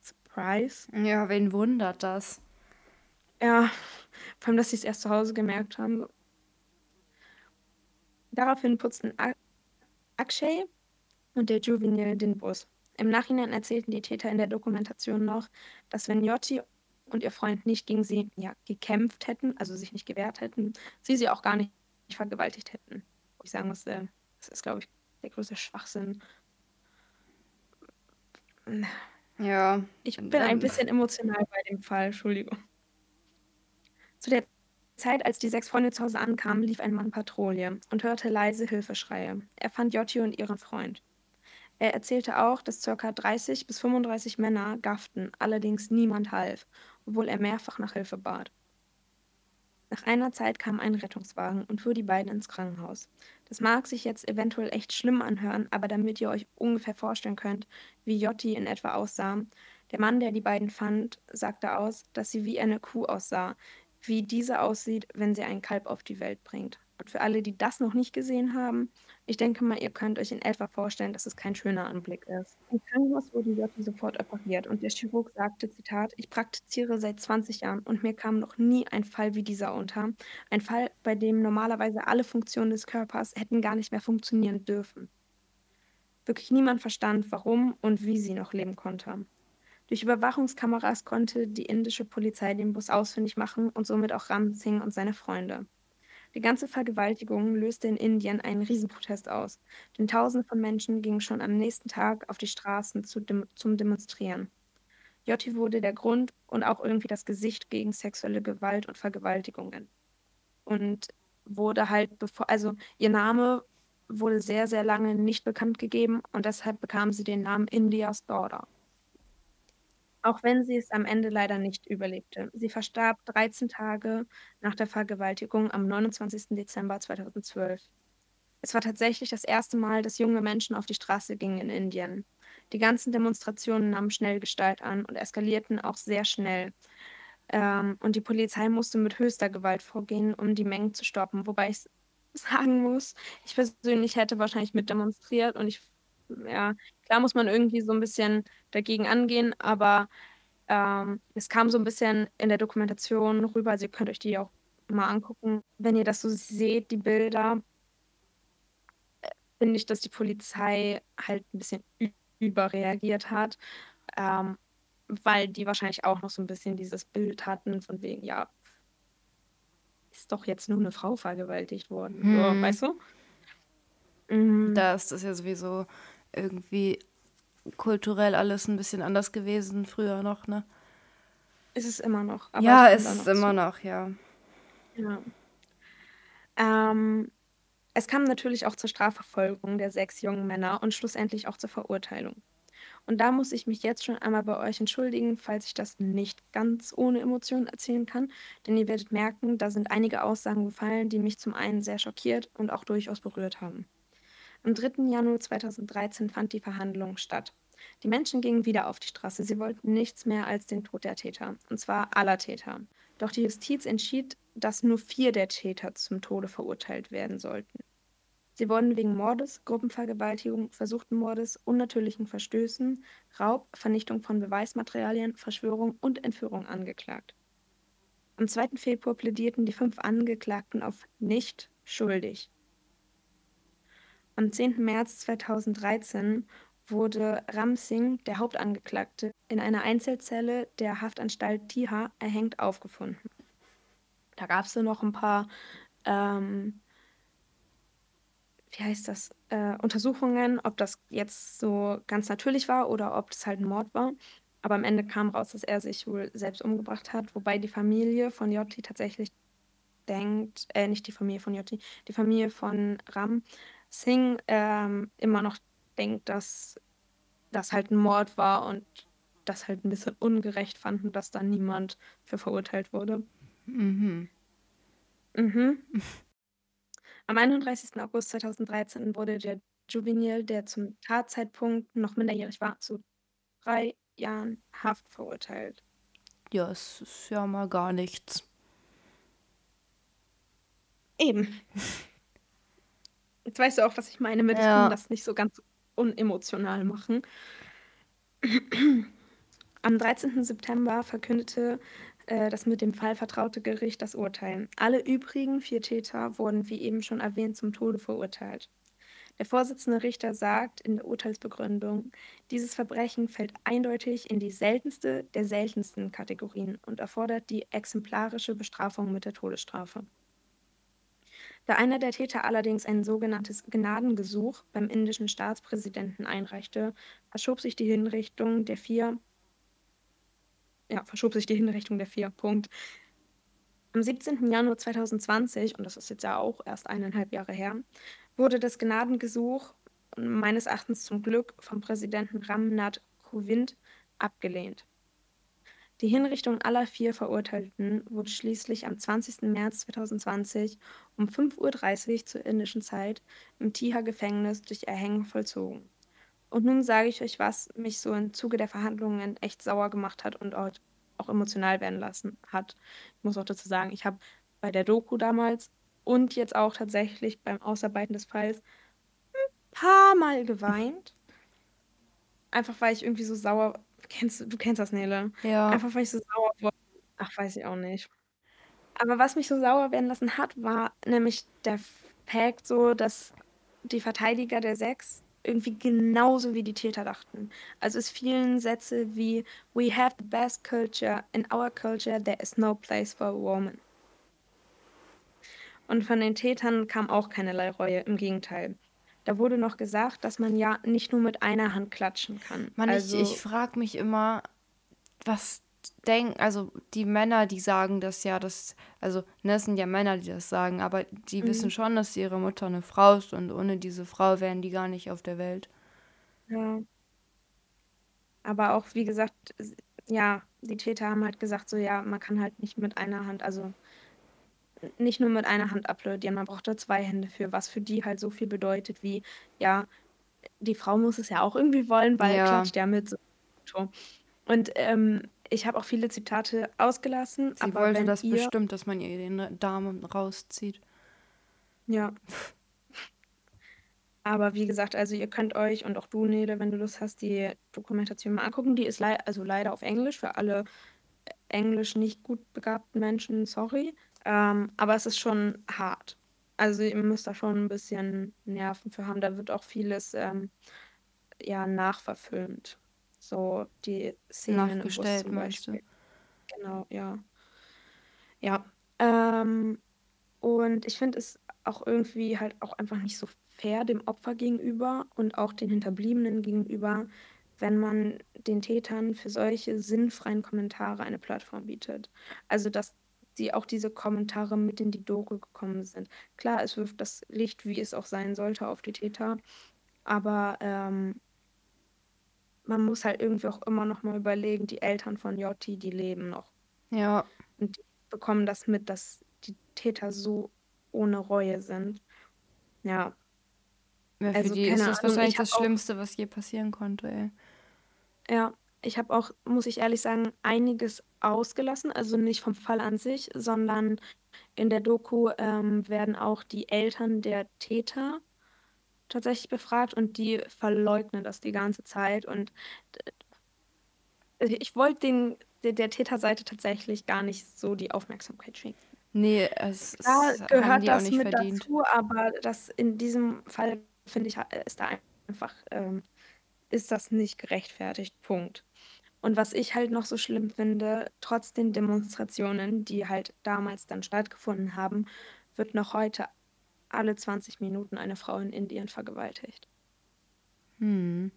Surprise. Ja, wen wundert das? Ja, vor allem, dass sie es erst zu Hause gemerkt haben. Daraufhin putzten Akshay und der Juvenil den Bus. Im Nachhinein erzählten die Täter in der Dokumentation noch, dass wenn Jotti und ihr Freund nicht gegen sie ja, gekämpft hätten, also sich nicht gewehrt hätten, sie sie auch gar nicht vergewaltigt hätten. Ich sagen musste, das ist, glaube ich, der größte Schwachsinn. Ja. Ich bin ein bisschen emotional bei dem Fall, Entschuldigung. Zu der Zeit, als die sechs Freunde zu Hause ankamen, lief ein Mann Patrouille und hörte leise Hilfeschreie. Er fand Jotti und ihren Freund. Er erzählte auch, dass ca. 30 bis 35 Männer gafften, allerdings niemand half, obwohl er mehrfach nach Hilfe bat. Nach einer Zeit kam ein Rettungswagen und fuhr die beiden ins Krankenhaus. Das mag sich jetzt eventuell echt schlimm anhören, aber damit ihr euch ungefähr vorstellen könnt, wie Jotti in etwa aussah, der Mann, der die beiden fand, sagte aus, dass sie wie eine Kuh aussah, wie diese aussieht, wenn sie ein Kalb auf die Welt bringt. Und für alle, die das noch nicht gesehen haben, ich denke mal, ihr könnt euch in etwa vorstellen, dass es kein schöner Anblick ist. Im Krankenhaus wurde Jotti sofort operiert und der Chirurg sagte, Zitat, ich praktiziere seit 20 Jahren und mir kam noch nie ein Fall wie dieser unter. Ein Fall, bei dem normalerweise alle Funktionen des Körpers hätten gar nicht mehr funktionieren dürfen. Wirklich niemand verstand, warum und wie sie noch leben konnte. Durch Überwachungskameras konnte die indische Polizei den Bus ausfindig machen und somit auch Ram Singh und seine Freunde. Die ganze Vergewaltigung löste in Indien einen Riesenprotest aus, denn Tausende von Menschen gingen schon am nächsten Tag auf die Straßen zu dem, zum Demonstrieren. Jotti wurde der Grund und auch irgendwie das Gesicht gegen sexuelle Gewalt und Vergewaltigungen. Und wurde halt bevor, also ihr Name wurde sehr, sehr lange nicht bekannt gegeben und deshalb bekam sie den Namen Indias Daughter. Auch wenn sie es am Ende leider nicht überlebte. Sie verstarb 13 Tage nach der Vergewaltigung am 29. Dezember 2012. Es war tatsächlich das erste Mal, dass junge Menschen auf die Straße gingen in Indien. Die ganzen Demonstrationen nahmen schnell Gestalt an und eskalierten auch sehr schnell. Ähm, und die Polizei musste mit höchster Gewalt vorgehen, um die Mengen zu stoppen. Wobei ich sagen muss, ich persönlich hätte wahrscheinlich mit demonstriert und ich ja, klar muss man irgendwie so ein bisschen dagegen angehen, aber ähm, es kam so ein bisschen in der Dokumentation rüber, also ihr könnt euch die auch mal angucken. Wenn ihr das so seht, die Bilder, äh, finde ich, dass die Polizei halt ein bisschen überreagiert hat, ähm, weil die wahrscheinlich auch noch so ein bisschen dieses Bild hatten von wegen, ja, ist doch jetzt nur eine Frau vergewaltigt worden, so, Hm. weißt du? Mhm. Da ist das ja sowieso irgendwie kulturell alles ein bisschen anders gewesen früher noch, ne? Ist es immer noch. Aber Ja, ist es immer zu. noch, ja. Ja. Ähm, es kam natürlich auch zur Strafverfolgung der sechs jungen Männer und schlussendlich auch zur Verurteilung. Und da muss ich mich jetzt schon einmal bei euch entschuldigen, falls ich das nicht ganz ohne Emotionen erzählen kann, denn ihr werdet merken, da sind einige Aussagen gefallen, die mich zum einen sehr schockiert und auch durchaus berührt haben. Am 3. Januar 2013 fand die Verhandlung statt. Die Menschen gingen wieder auf die Straße. Sie wollten nichts mehr als den Tod der Täter, und zwar aller Täter. Doch die Justiz entschied, dass nur vier der Täter zum Tode verurteilt werden sollten. Sie wurden wegen Mordes, Gruppenvergewaltigung, versuchten Mordes, unnatürlichen Verstößen, Raub, Vernichtung von Beweismaterialien, Verschwörung und Entführung angeklagt. Am 2. Februar plädierten die fünf Angeklagten auf nicht schuldig. Am 10. März 2013 wurde Ram Singh, der Hauptangeklagte, in einer Einzelzelle der Haftanstalt Tiha erhängt aufgefunden. Da gab es noch ein paar, ähm, wie heißt das, äh, Untersuchungen, ob das jetzt so ganz natürlich war oder ob das halt ein Mord war. Aber am Ende kam raus, dass er sich wohl selbst umgebracht hat, wobei die Familie von Jotti tatsächlich denkt, äh, nicht die Familie von Jotti, die Familie von Ram Singh ähm, immer noch denkt, dass das halt ein Mord war und das halt ein bisschen ungerecht fanden, dass da niemand für verurteilt wurde. Mhm. Mhm. Am 31. August 2013 wurde der Juvenil, der zum Tatzeitpunkt noch minderjährig war, zu drei Jahren Haft verurteilt. Ja, es ist ja mal gar nichts. Eben. Jetzt weißt du auch, was ich meine mit, ich kann das nicht so ganz unemotional machen. Am 13. September verkündete äh, das mit dem Fall vertraute Gericht das Urteil. Alle übrigen vier Täter wurden, wie eben schon erwähnt, zum Tode verurteilt. Der Vorsitzende Richter sagt in der Urteilsbegründung, dieses Verbrechen fällt eindeutig in die seltenste der seltensten Kategorien und erfordert die exemplarische Bestrafung mit der Todesstrafe. Da einer der Täter allerdings ein sogenanntes Gnadengesuch beim indischen Staatspräsidenten einreichte, verschob sich die Hinrichtung der vier ja, verschob sich die Hinrichtung der vier. Punkt. Am 17. Januar 2020, und das ist jetzt ja auch erst eineinhalb Jahre her, wurde das Gnadengesuch meines Erachtens zum Glück vom Präsidenten Ramnath Kovind abgelehnt. Die Hinrichtung aller vier Verurteilten wurde schließlich am 20. März 2020 um 5.30 Uhr zur indischen Zeit im Tiha-Gefängnis durch Erhängen vollzogen. Und nun sage ich euch, was mich so im Zuge der Verhandlungen echt sauer gemacht hat und auch, auch emotional werden lassen hat. Ich muss auch dazu sagen, ich habe bei der Doku damals und jetzt auch tatsächlich beim Ausarbeiten des Falls ein paar Mal geweint. Einfach weil ich irgendwie so sauer Kennst du kennst das, Nele? Ja. Einfach weil ich so sauer wurde. Ach, weiß ich auch nicht. Aber was mich so sauer werden lassen hat, war nämlich der Fakt so, dass die Verteidiger der Sechs irgendwie genauso wie die Täter dachten. Also es fielen Sätze wie We have the best culture. In our culture there is no place for a woman. Und von den Tätern kam auch keinerlei Reue, im Gegenteil. Da wurde noch gesagt, dass man ja nicht nur mit einer Hand klatschen kann. Mann, also, ich, ich frage mich immer, was denken, also die Männer, die sagen das ja, das, also ne, es sind ja Männer, die das sagen, aber die mhm. wissen schon, dass ihre Mutter eine Frau ist und ohne diese Frau wären die gar nicht auf der Welt. Ja. Aber auch, wie gesagt, ja, die Täter haben halt gesagt, so ja, man kann halt nicht mit einer Hand, also nicht nur mit einer Hand applaudieren, man braucht da zwei Hände für, was für die halt so viel bedeutet wie, ja, die Frau muss es ja auch irgendwie wollen, weil ja. klatscht ja mit. So. Und ähm, ich habe auch viele Zitate ausgelassen. Sie aber wollte das bestimmt, dass man ihr den Daumen rauszieht. Ja. Aber wie gesagt, also ihr könnt euch und auch du, Nede, wenn du Lust hast, die Dokumentation mal angucken. Die ist le also leider auf Englisch für alle äh, englisch nicht gut begabten Menschen, sorry. Ähm, aber es ist schon hart. Also ihr müsst da schon ein bisschen Nerven für haben. Da wird auch vieles ähm, ja nachverfilmt. So die Szenen im Bus Nachgestellt, zum meinst du? Genau, ja. Ja. Ähm, und ich finde es auch irgendwie halt auch einfach nicht so fair dem Opfer gegenüber und auch den Hinterbliebenen gegenüber, wenn man den Tätern für solche sinnfreien Kommentare eine Plattform bietet. Also dass die auch diese Kommentare mit in die Doku gekommen sind. Klar, es wirft das Licht, wie es auch sein sollte, auf die Täter, aber ähm, man muss halt irgendwie auch immer noch mal überlegen, die Eltern von Jotti, die leben noch. Ja. Und die bekommen das mit, dass die Täter so ohne Reue sind. Ja. ja für also, die ist das Ahnung, wahrscheinlich das Schlimmste, was je passieren konnte, ey. Ja, ich habe auch, muss ich ehrlich sagen, einiges ausgelassen. Also nicht vom Fall an sich, sondern in der Doku ähm, werden auch die Eltern der Täter tatsächlich befragt und die verleugnen das die ganze Zeit. Und ich wollte den der, der Täterseite tatsächlich gar nicht so die Aufmerksamkeit schenken. Nee, es, Da gehört das nicht mit verdient. dazu, aber das in diesem Fall, finde ich, ist da einfach, ähm, ist das nicht gerechtfertigt. Punkt. Und was ich halt noch so schlimm finde, trotz den Demonstrationen, die halt damals dann stattgefunden haben, wird noch heute alle 20 Minuten eine Frau in Indien vergewaltigt. Hm.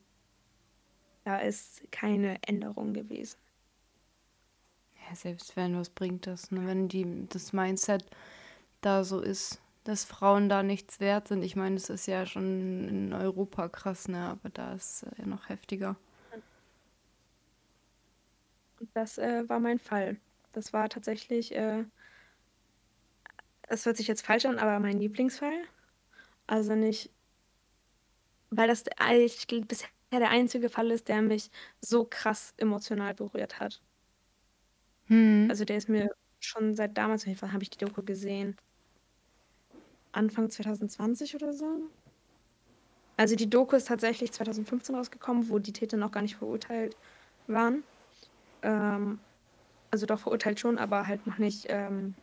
Da ist keine Änderung gewesen. Ja, selbst wenn, was bringt das, ne? Wenn die, das Mindset da so ist, dass Frauen da nichts wert sind. Ich meine, das ist ja schon in Europa krass, ne? Aber da ist äh, ja noch heftiger. Und das äh, war mein Fall. Das war tatsächlich, äh, es hört sich jetzt falsch an, aber mein Lieblingsfall. Also nicht, weil das eigentlich bisher der einzige Fall ist, der mich so krass emotional berührt hat. Hm. Also der ist mir schon seit damals, auf jeden Fall habe ich die Doku gesehen, Anfang 2020 oder so. Also die Doku ist tatsächlich 2015 rausgekommen, wo die Täter noch gar nicht verurteilt waren. Ähm, also doch verurteilt schon, aber halt noch nicht. Ähm,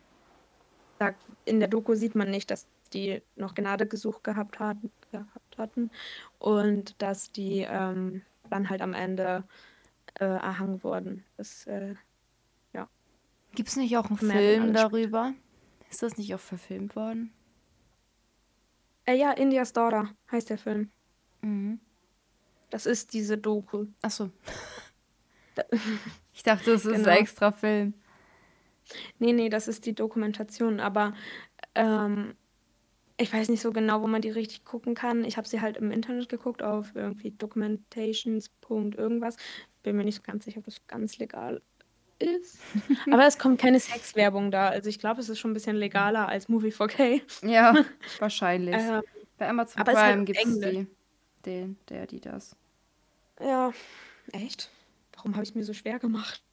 da, in der Doku sieht man nicht, dass die noch Gnade gesucht gehabt hatten, gehabt hatten und dass die ähm, dann halt am Ende äh, erhangen wurden. Das, äh, Gibt es nicht auch einen Film darüber? Ist das nicht auch verfilmt worden? äh, ja, India's Daughter heißt der Film. Mhm. Das ist diese Doku. Achso. Ich dachte, das ist ein genau. extra Film. Nee, nee, das ist die Dokumentation, aber ähm, ich weiß nicht so genau, wo man die richtig gucken kann. Ich habe sie halt im Internet geguckt, auf irgendwie Documentations. irgendwas. Bin mir nicht so ganz sicher, ob das ganz legal ist. Aber es kommt keine Sexwerbung da. Also ich glaube, es ist schon ein bisschen legaler als Movie 4K. Ja, wahrscheinlich. Ähm, Bei Amazon halt Prime auf gibt es die. Den, der, die das. ja, echt? Warum habe ich mir so schwer gemacht?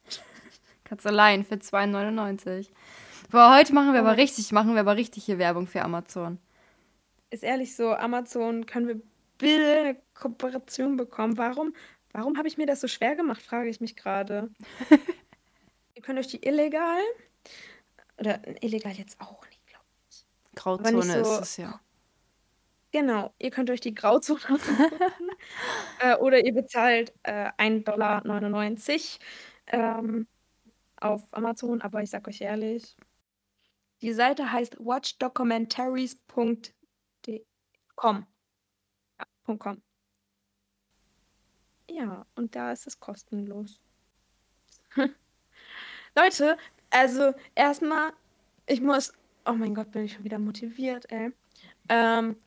Kannst allein für 2,99. Boah, heute machen wir aber Aber richtig, machen wir aber richtig hier Werbung für Amazon. ist ehrlich so, Amazon, können wir bitte eine Kooperation bekommen? Warum, warum habe ich mir das so schwer gemacht, frage ich mich gerade. Ihr könnt euch die illegal, oder illegal jetzt auch nicht, glaube ich. Nicht Grauzone ist so, es ja. genau, ihr könnt euch die Grauzone äh, oder ihr bezahlt äh, 1,99 Dollar ähm, auf Amazon, aber ich sag euch ehrlich, die Seite heißt watchdocumentaries.com. Ja, .com. Ja, und da ist es kostenlos. Leute, also erstmal, ich muss, oh mein Gott, bin ich schon wieder motiviert, ey. Ähm,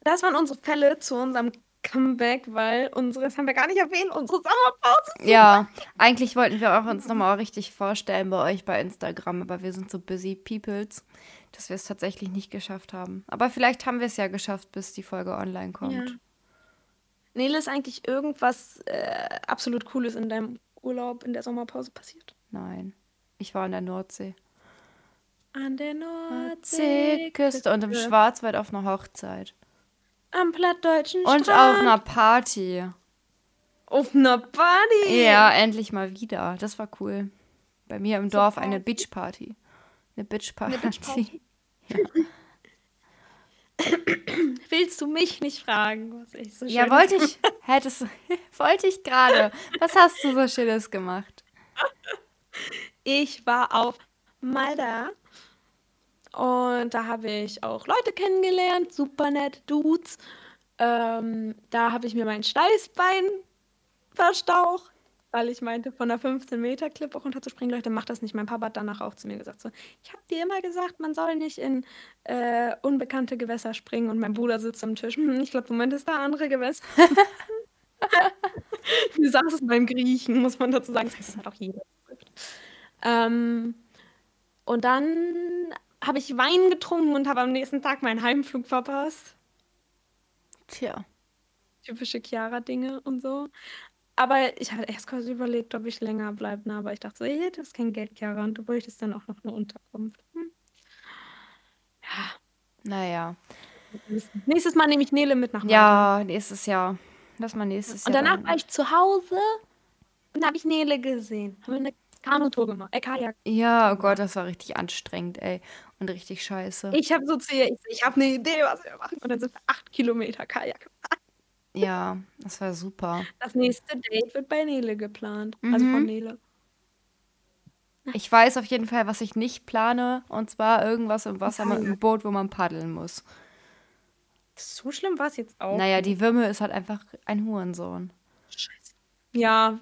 das waren unsere Fälle zu unserem Comeback, weil unsere, das haben wir gar nicht erwähnt, unsere Sommerpause. Ja, eigentlich wollten wir auch uns nochmal richtig vorstellen bei euch bei Instagram, aber wir sind so busy peoples, dass wir es tatsächlich nicht geschafft haben. Aber vielleicht haben wir es ja geschafft, bis die Folge online Ja. kommt. Nele, ist eigentlich irgendwas äh, absolut Cooles in deinem Urlaub in der Sommerpause passiert? Nein, ich war in der Nordsee. An der Nordseeküste, Nordseeküste und im Schwarzwald auf einer Hochzeit. Am plattdeutschen Und Strand, auf einer Party. auf einer Party. Ja, endlich mal wieder. Das war cool. Bei mir im Zur Dorf eine Party. Beachparty. Eine Eine Beachparty. Beachparty. Willst du mich nicht fragen, was ich so Ja, wollte ich, hättest wollte ich gerade. Was hast du so Schönes gemacht? Ich war auf Malta und da habe ich auch Leute kennengelernt, super nett Dudes. Ähm, da habe ich mir mein Steißbein verstaucht, weil ich meinte, von der 15-Meter-Klippe runterzuspringen. Leute, macht das nicht. Mein Papa hat danach auch zu mir gesagt, so, ich habe dir immer gesagt, man soll nicht in äh, unbekannte Gewässer springen. Und mein Bruder sitzt am Tisch. Hm, ich glaube, Moment ist da andere Gewässer. Du sagst es beim Griechen, muss man dazu sagen. Das heißt, das hat auch jeder. Ähm, und dann habe ich Wein getrunken und habe am nächsten Tag meinen Heimflug verpasst. Tja. Typische Chiara-Dinge und so. Aber ich hatte erst kurz überlegt, ob ich länger bleibe, ne? aber ich dachte so, ey, du hast kein Geld, Chiara, und du bräuchtest dann auch noch eine Unterkunft. Hm. Ja. Naja. Nächstes Mal nehme ich Nele mit nach Malta. Ja, nächstes Jahr. Lass mal nächstes Jahr. Und danach war ich zu Hause und habe ich Nele gesehen. Haben wir eine Kanutour gemacht, äh, Kajak. Ja, oh Gott, das war richtig anstrengend, ey. Und richtig scheiße. Ich habe so zu ihr, ich, ich habe eine Idee, was wir machen. Und dann sind wir acht Kilometer Kajak gefahren. Ja, das war super. Das nächste Date wird bei Nele geplant. Also von Mhm. Nele. Ich weiß auf jeden Fall, was ich nicht plane. Und zwar irgendwas im Wasser mit Kajak. einem Boot, wo man paddeln muss. So schlimm war es jetzt auch. Naja, die Würme ist halt einfach ein Hurensohn. Scheiße. Ja,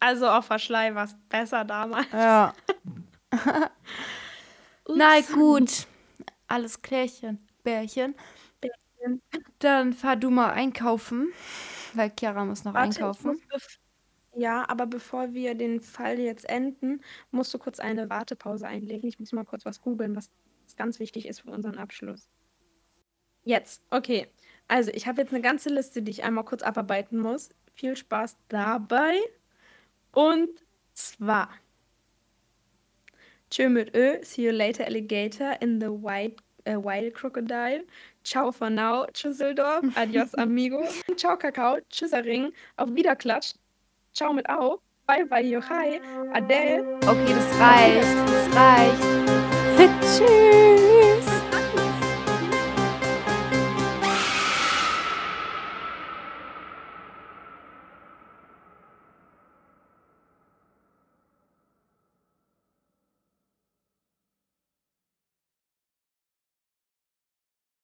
also auf Verschlei war es besser damals. Ja. Na gut. Alles klärchen. Bärchen. Bärchen. Dann fahr du mal einkaufen. Weil Chiara muss noch Warte, einkaufen. ja, aber bevor wir den Fall jetzt enden, musst du kurz eine Wartepause einlegen. Ich muss mal kurz was googeln, was ganz wichtig ist für unseren Abschluss. Jetzt, okay. Also, ich habe jetzt eine ganze Liste, die ich einmal kurz abarbeiten muss. Viel Spaß dabei. Und zwar. Tschö mit Ö, see you later alligator in the white, äh, wild crocodile. Ciao for now, Tschüsseldorf, adios amigo. Ciao Kakao, Tschüssering, auf Wiederklatsch. Ciao mit Au, bye bye Yochai, Adele. Okay, das reicht. Das reicht. Tschüss.